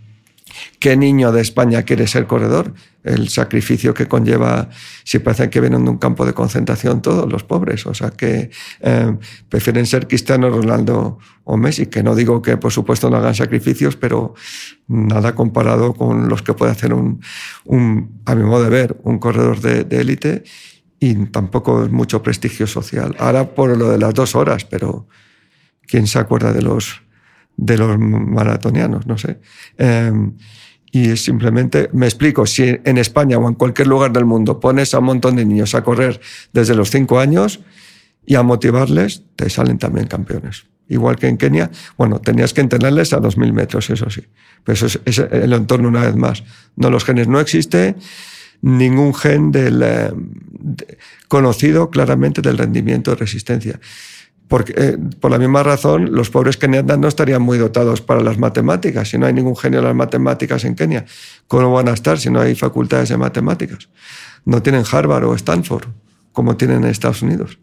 ¿Qué niño de España quiere ser corredor? El sacrificio que conlleva, si parece que vienen de un campo de concentración todos los pobres, o sea que eh, prefieren ser Cristiano Ronaldo o Messi, que no digo que por supuesto no hagan sacrificios, pero nada comparado con los que puede hacer un, un a mi modo de ver, un corredor de élite y tampoco es mucho prestigio social. Ahora por lo de las dos horas, pero ¿quién se acuerda de los, de los maratonianos? No sé. Eh, y simplemente, me explico, si en España o en cualquier lugar del mundo pones a un montón de niños a correr desde los cinco años y a motivarles, te salen también campeones. Igual que en Kenia, bueno, tenías que entrenarles a 2.000 metros, eso sí. Pero eso es, es el entorno una vez más. No, los genes no existen ningún gen del, eh, conocido claramente del rendimiento de resistencia. Porque, eh, por la misma razón, los pobres keniatas no estarían muy dotados para las matemáticas. Si no hay ningún genio de las matemáticas en Kenia, ¿cómo van a estar si no hay facultades de matemáticas? No tienen Harvard o Stanford, como tienen en Estados Unidos.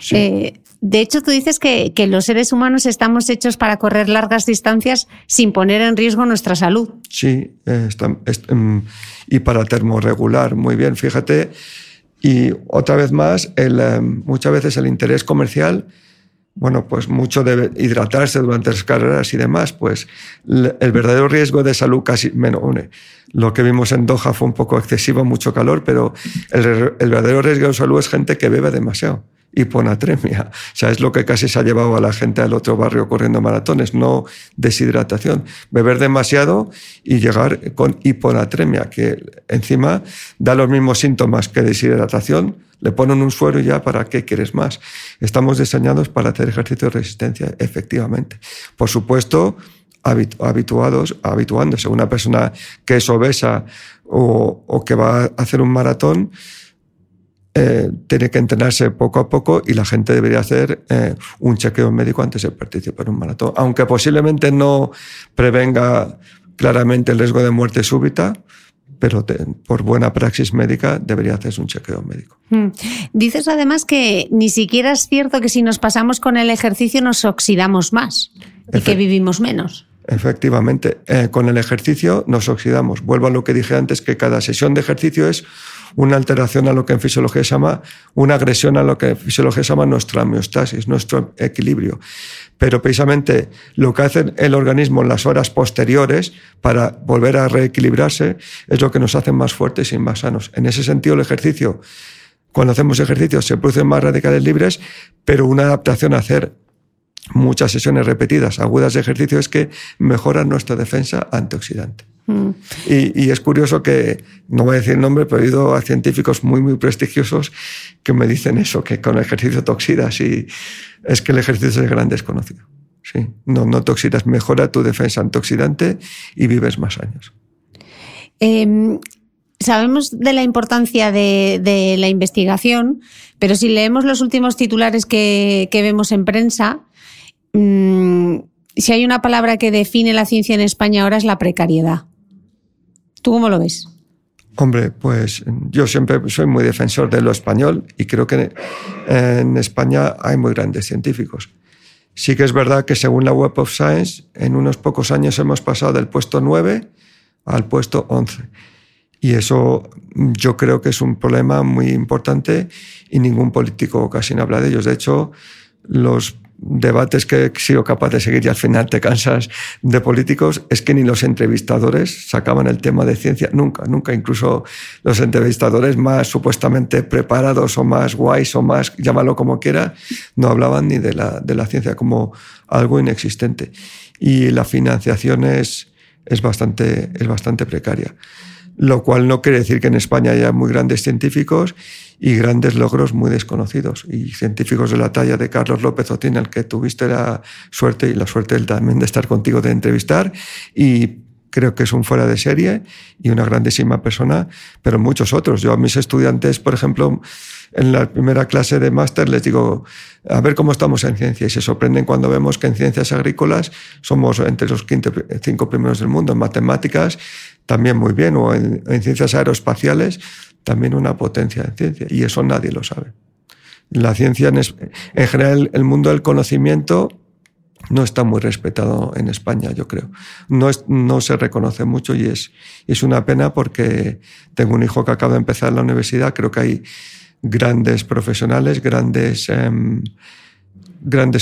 Sí. Eh, de hecho, tú dices que, los seres humanos estamos hechos para correr largas distancias sin poner en riesgo nuestra salud. Sí, eh, está, es, um, y para termorregular, muy bien, fíjate. Y otra vez más, el, um, muchas veces el interés comercial, bueno, pues mucho de hidratarse durante las carreras y demás, pues el verdadero riesgo de salud casi menos. Lo que vimos en Doha fue un poco excesivo, mucho calor, pero el, el verdadero riesgo de salud es gente que bebe demasiado hiponatremia. O sea, es lo que casi se ha llevado a la gente al otro barrio corriendo maratones, no deshidratación. Beber demasiado y llegar con hiponatremia, que encima da los mismos síntomas que deshidratación. Le ponen un suero ya, ¿para qué quieres más? Estamos diseñados para hacer ejercicio de resistencia, efectivamente. Por supuesto, habituados, habituándose. Una persona que es obesa o, o que va a hacer un maratón, eh, tiene que entrenarse poco a poco y la gente debería hacer eh, un chequeo médico antes de participar en un maratón. Aunque posiblemente no prevenga claramente el riesgo de muerte súbita, pero te, por buena praxis médica debería hacerse un chequeo médico. Mm. Dices además que ni siquiera es cierto que si nos pasamos con el ejercicio nos oxidamos más y que vivimos menos. Efectivamente, eh, con el ejercicio nos oxidamos. Vuelvo a lo que dije antes, que cada sesión de ejercicio es una alteración a lo que en fisiología se llama, una agresión a lo que en fisiología se llama nuestra homeostasis, nuestro equilibrio. Pero precisamente lo que hace el organismo en las horas posteriores para volver a reequilibrarse es lo que nos hace más fuertes y más sanos. En ese sentido, el ejercicio, cuando hacemos ejercicio, se producen más radicales libres, pero una adaptación a hacer muchas sesiones repetidas, agudas de ejercicio, es que mejora nuestra defensa antioxidante. Mm. Y, es curioso que, no voy a decir nombre, pero he oído a científicos muy, muy prestigiosos que me dicen eso, que con el ejercicio te oxidas y es que el ejercicio es gran desconocido. Sí, no, no te oxidas, mejora tu defensa antioxidante y vives más años. Eh, sabemos de la importancia de, la investigación, pero si leemos los últimos titulares que, vemos en prensa, mmm, si hay una palabra que define la ciencia en España ahora es la precariedad. ¿Tú cómo lo ves? Hombre, pues yo siempre soy muy defensor de lo español y creo que en España hay muy grandes científicos. Sí que es verdad que según la Web of Science, en unos pocos años hemos pasado del puesto 9 al puesto 11. Y eso yo creo que es un problema muy importante y ningún político casi no habla de ellos. De hecho, los debates que he sido capaz de seguir y al final te cansas de políticos es que ni los entrevistadores sacaban el tema de ciencia, nunca, nunca, incluso los entrevistadores más supuestamente preparados o más guays o más, llámalo como quiera, no hablaban ni de la, de la ciencia como algo inexistente. Y la financiación es, es, bastante, es bastante precaria lo cual no quiere decir que en España haya muy grandes científicos y grandes logros muy desconocidos. Y científicos de la talla de Carlos López Otín, al que tuviste la suerte y la suerte también de estar contigo, de entrevistar. Y creo que es un fuera de serie y una grandísima persona, pero muchos otros. Yo a mis estudiantes, por ejemplo, en la primera clase de máster les digo, a ver cómo estamos en ciencia y se sorprenden cuando vemos que en ciencias agrícolas somos entre los cinco primeros del mundo, en matemáticas también muy bien, o en, ciencias aeroespaciales también una potencia en ciencia, y eso nadie lo sabe. La ciencia, en, en general, el mundo del conocimiento no está muy respetado en España, yo creo. No, se reconoce mucho y es, una pena porque tengo un hijo que acaba de empezar la universidad, creo que hay grandes profesionales, grandes, em,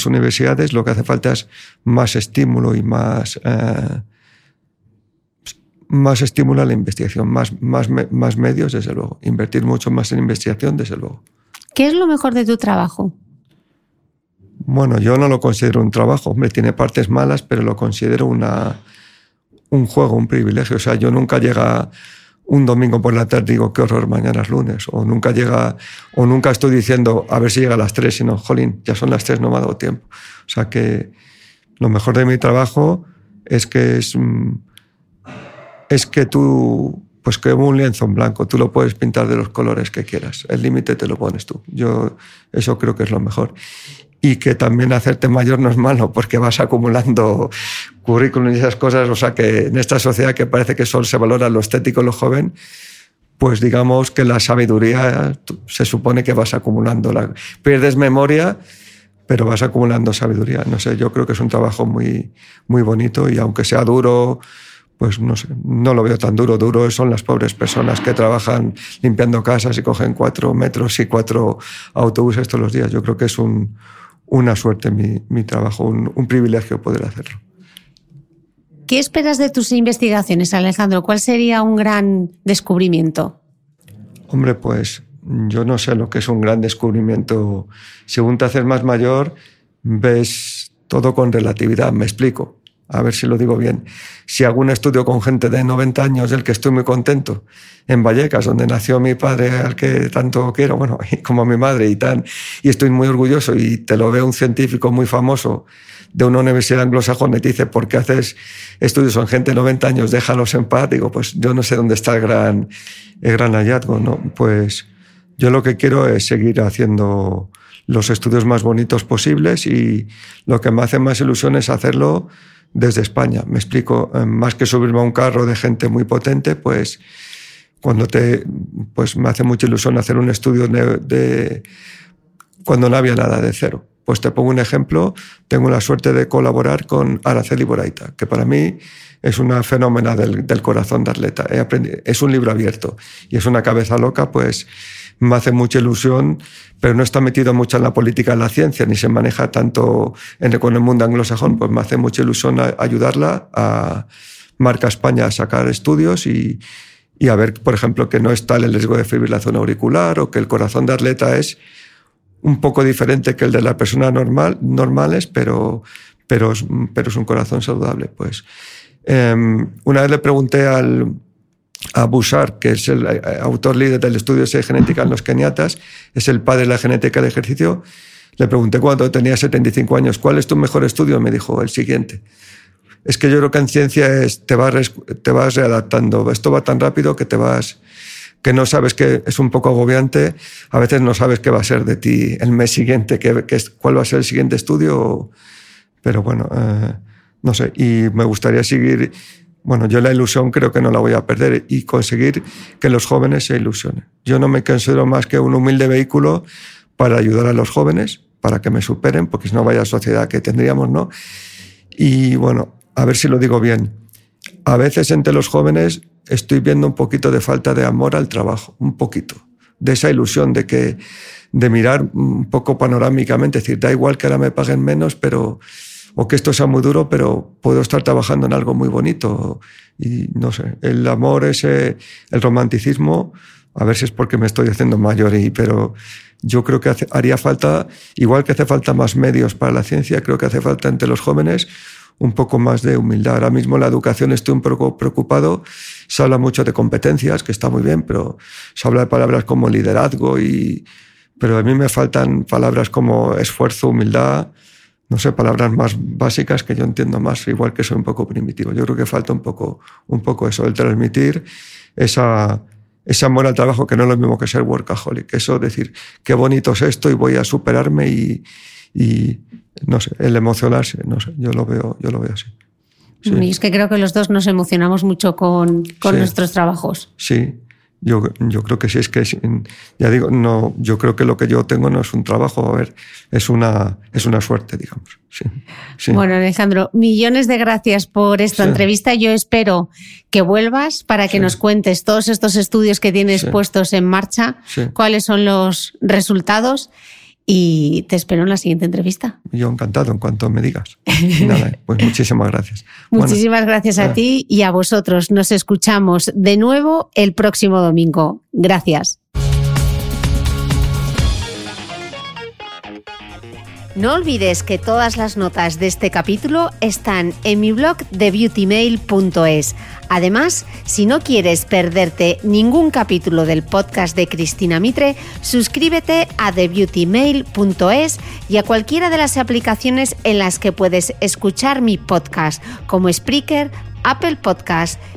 universidades, lo que hace falta es más estímulo y más, eh, más estímulo a la investigación, más, más medios, desde luego. Invertir mucho más en investigación, desde luego. ¿Qué es lo mejor de tu trabajo? Bueno, yo no lo considero un trabajo. Hombre, tiene partes malas, pero lo considero una, un juego, un privilegio. O sea, yo nunca llega un domingo por la tarde digo, qué horror, mañana es lunes. O nunca llega, o nunca estoy diciendo, a ver si llega a las tres, sino, jolín, ya son las tres, no me ha dado tiempo. O sea que lo mejor de mi trabajo es que es, mm, es que tú, pues que un lienzo en blanco, tú lo puedes pintar de los colores que quieras. El límite te lo pones tú. Yo eso creo que es lo mejor y que también hacerte mayor no es malo porque vas acumulando currículum y esas cosas, o sea que en esta sociedad que parece que solo se valora lo estético, lo joven, pues digamos que la sabiduría se supone que vas acumulando. La, pierdes memoria, pero vas acumulando sabiduría. No sé, yo creo que es un trabajo muy, muy bonito y aunque sea duro, pues no sé, no lo veo tan duro. Duro son las pobres personas que trabajan limpiando casas y cogen cuatro metros y cuatro autobuses todos los días. Yo creo que es un, una suerte mi, mi trabajo, un, un, privilegio poder hacerlo. ¿Qué esperas de tus investigaciones, Alejandro? ¿Cuál sería un gran descubrimiento? Hombre, pues yo no sé lo que es un gran descubrimiento. Según te haces más mayor, ves todo con relatividad, me explico a ver si lo digo bien, si hago un estudio con gente de 90 años del que estoy muy contento, en Vallecas, donde nació mi padre, al que tanto quiero, bueno, [LAUGHS] como mi madre y tan, y estoy muy orgulloso, y te lo ve un científico muy famoso de una universidad anglosajona y te dice, ¿por qué haces estudios con gente de 90 años? Déjalos en paz. Digo, pues yo no sé dónde está el gran, el gran hallazgo, ¿no? Pues yo lo que quiero es seguir haciendo los estudios más bonitos posibles y lo que me hace más ilusión es hacerlo desde España. Me explico, eh, más que subirme a un carro de gente muy potente, pues cuando te, pues me hace mucha ilusión hacer un estudio de, cuando no había nada de cero. Pues te pongo un ejemplo, tengo la suerte de colaborar con Araceli Boraita, que para mí es una fenómena del, corazón de atleta. Es un libro abierto y es una cabeza loca, pues me hace mucha ilusión, pero no está metido mucho en la política de la ciencia, ni se maneja tanto en, con el mundo anglosajón, pues me hace mucha ilusión ayudarla a Marca España a sacar estudios y, y, a ver, por ejemplo, que no está el riesgo de fibrilación auricular o que el corazón de atleta es un poco diferente que el de la persona normal, normales, pero, pero, pero es un corazón saludable. Pues em, una vez le pregunté al, a Bouchard, que es el eh, autor líder del estudio de genética en los keniatas, es el padre de la genética del ejercicio. Le pregunté cuando tenía 75 años, ¿cuál es tu mejor estudio? Me dijo, el siguiente. Es que yo creo que en ciencia es, te, vas, te vas readaptando. Esto va tan rápido que te vas que no sabes que es un poco agobiante. A veces no sabes qué va a ser de ti el mes siguiente, qué, cuál va a ser el siguiente estudio. Pero bueno, eh, no sé. Y me gustaría seguir bueno, yo la ilusión creo que no la voy a perder y conseguir que los jóvenes se ilusionen. Yo no me considero más que un humilde vehículo para ayudar a los jóvenes, para que me superen, porque si no vaya sociedad que tendríamos, ¿no? Y bueno, a ver si lo digo bien. A veces entre los jóvenes estoy viendo un poquito de falta de amor al trabajo, un poquito, de esa ilusión de que de mirar un poco panorámicamente, es decir, da igual que ahora me paguen menos, pero o que esto sea muy duro, pero puedo estar trabajando en algo muy bonito. Y no sé, el amor, ese, el romanticismo, a ver si es porque me estoy haciendo mayor, y, pero yo creo que haría falta, igual que hace falta más medios para la ciencia, creo que hace falta entre los jóvenes un poco más de humildad. Ahora mismo la educación estoy un poco preocupado. Se habla mucho de competencias, que está muy bien, pero se habla de palabras como liderazgo y, pero a mí me faltan palabras como esfuerzo, humildad, no sé, palabras más básicas que yo entiendo más, igual que soy un poco primitivo. Yo creo que falta un poco, un poco eso, el transmitir esa, ese amor al trabajo que no es lo mismo que ser workaholic. Eso, decir, qué bonito es esto y voy a superarme y, y no sé, el emocionarse, no sé, yo lo veo, yo lo veo así. Y es que creo que los dos nos emocionamos mucho con, con nuestros trabajos. Sí, yo, yo creo que sí, es que, ya digo, no, yo creo que lo que yo tengo no es un trabajo, a ver, es una, es una suerte, digamos. Sí, Bueno, Alejandro, millones de gracias por esta entrevista. Yo espero que vuelvas para que nos cuentes todos estos estudios que tienes puestos en marcha, cuáles son los resultados y te espero en la siguiente entrevista. Yo encantado en cuanto me digas. [LAUGHS] Nada, pues muchísimas gracias. Muchísimas gracias a ti y a vosotros. Nos escuchamos de nuevo el próximo domingo. Gracias. No olvides que todas las notas de este capítulo están en mi blog de beautymail.es. Además, si no quieres perderte ningún capítulo del podcast de Cristina Mitre, suscríbete a thebeautymail.es y a cualquiera de las aplicaciones en las que puedes escuchar mi podcast, como Spreaker, Apple Podcast,